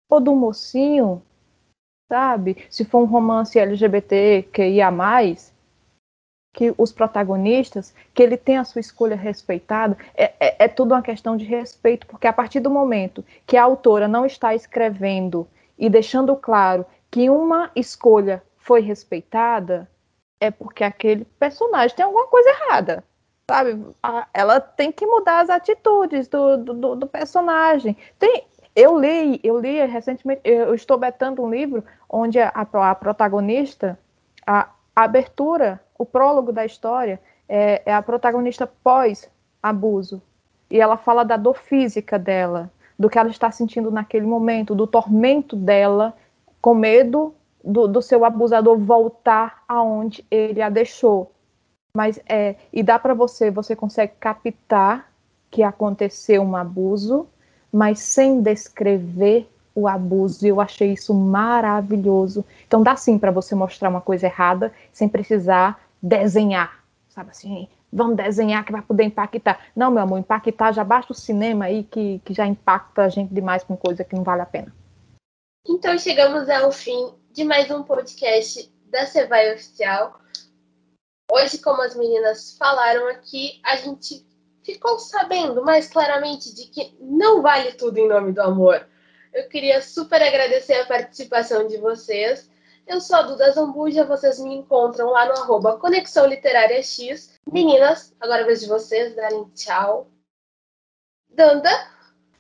ou do mocinho, sabe? Se for um romance LGBT que os protagonistas, que ele tem a sua escolha respeitada, é, é, é, tudo uma questão de respeito, porque a partir do momento que a autora não está escrevendo e deixando claro que uma escolha foi respeitada, é porque aquele personagem tem alguma coisa errada. Sabe? Ela tem que mudar as atitudes do, do, do personagem. Tem, eu li, eu li recentemente, eu estou betando um livro onde a, a protagonista, a, a abertura o prólogo da história é, é a protagonista pós-abuso. E ela fala da dor física dela, do que ela está sentindo naquele momento, do tormento dela, com medo do, do seu abusador voltar aonde ele a deixou. Mas é, e dá para você, você consegue captar que aconteceu um abuso, mas sem descrever o abuso. Eu achei isso maravilhoso. Então dá sim para você mostrar uma coisa errada sem precisar desenhar, sabe assim, vamos desenhar que vai poder impactar. Não, meu amor, impactar já basta o cinema aí que, que já impacta a gente demais com coisa que não vale a pena. Então chegamos ao fim de mais um podcast da Cevai Oficial. Hoje, como as meninas falaram aqui, a gente ficou sabendo mais claramente de que não vale tudo em nome do amor. Eu queria super agradecer a participação de vocês Eu sou a Duda Zambuja, vocês me encontram lá no arroba Conexão Literária X. Meninas, agora é vez de vocês darem tchau. Danda?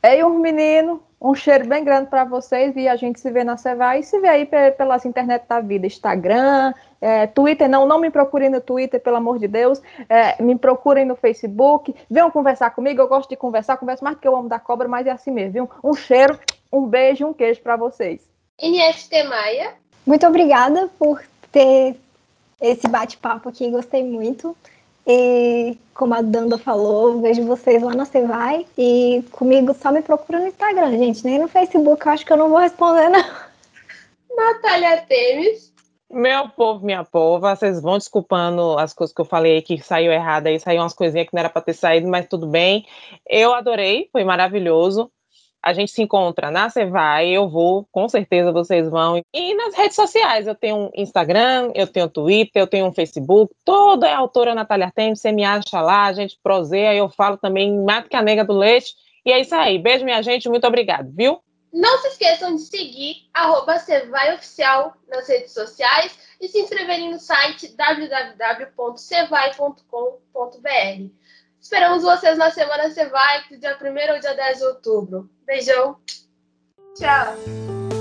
Ei, um menino, um cheiro bem grande para vocês e a gente se vê na Cevai e se vê aí pelas internet da vida, Instagram, é, Twitter, não, não me procurem no Twitter, pelo amor de Deus, é, me procurem no Facebook, venham conversar comigo, eu gosto de conversar, converso mais do que eu amo da cobra, mas é assim mesmo, viu? Um cheiro, um beijo, um queijo para vocês. NFT Maia. Muito obrigada por ter esse bate-papo aqui, gostei muito. E como a Danda falou, vejo vocês lá na Cevai. E comigo só me procura no Instagram, gente. Nem no Facebook, eu acho que eu não vou responder, não. Natália Temes. Meu povo, minha pova, vocês vão desculpando as coisas que eu falei que saiu errado aí, saiu umas coisinhas que não era para ter saído, mas tudo bem. Eu adorei, foi maravilhoso a gente se encontra na Cevai, eu vou, com certeza vocês vão. E nas redes sociais, eu tenho um Instagram, eu tenho um Twitter, eu tenho um Facebook, toda é a autora Natália Artemis, você me acha lá, a gente proseia, eu falo também mais que a nega do leite. E é isso aí, beijo minha gente, muito obrigado, viu? Não se esqueçam de seguir arroba Oficial nas redes sociais e se inscreverem no site www.cevai.com.br. Esperamos vocês na semana Você dia 1 ao dia 10 de outubro. Beijão. Tchau.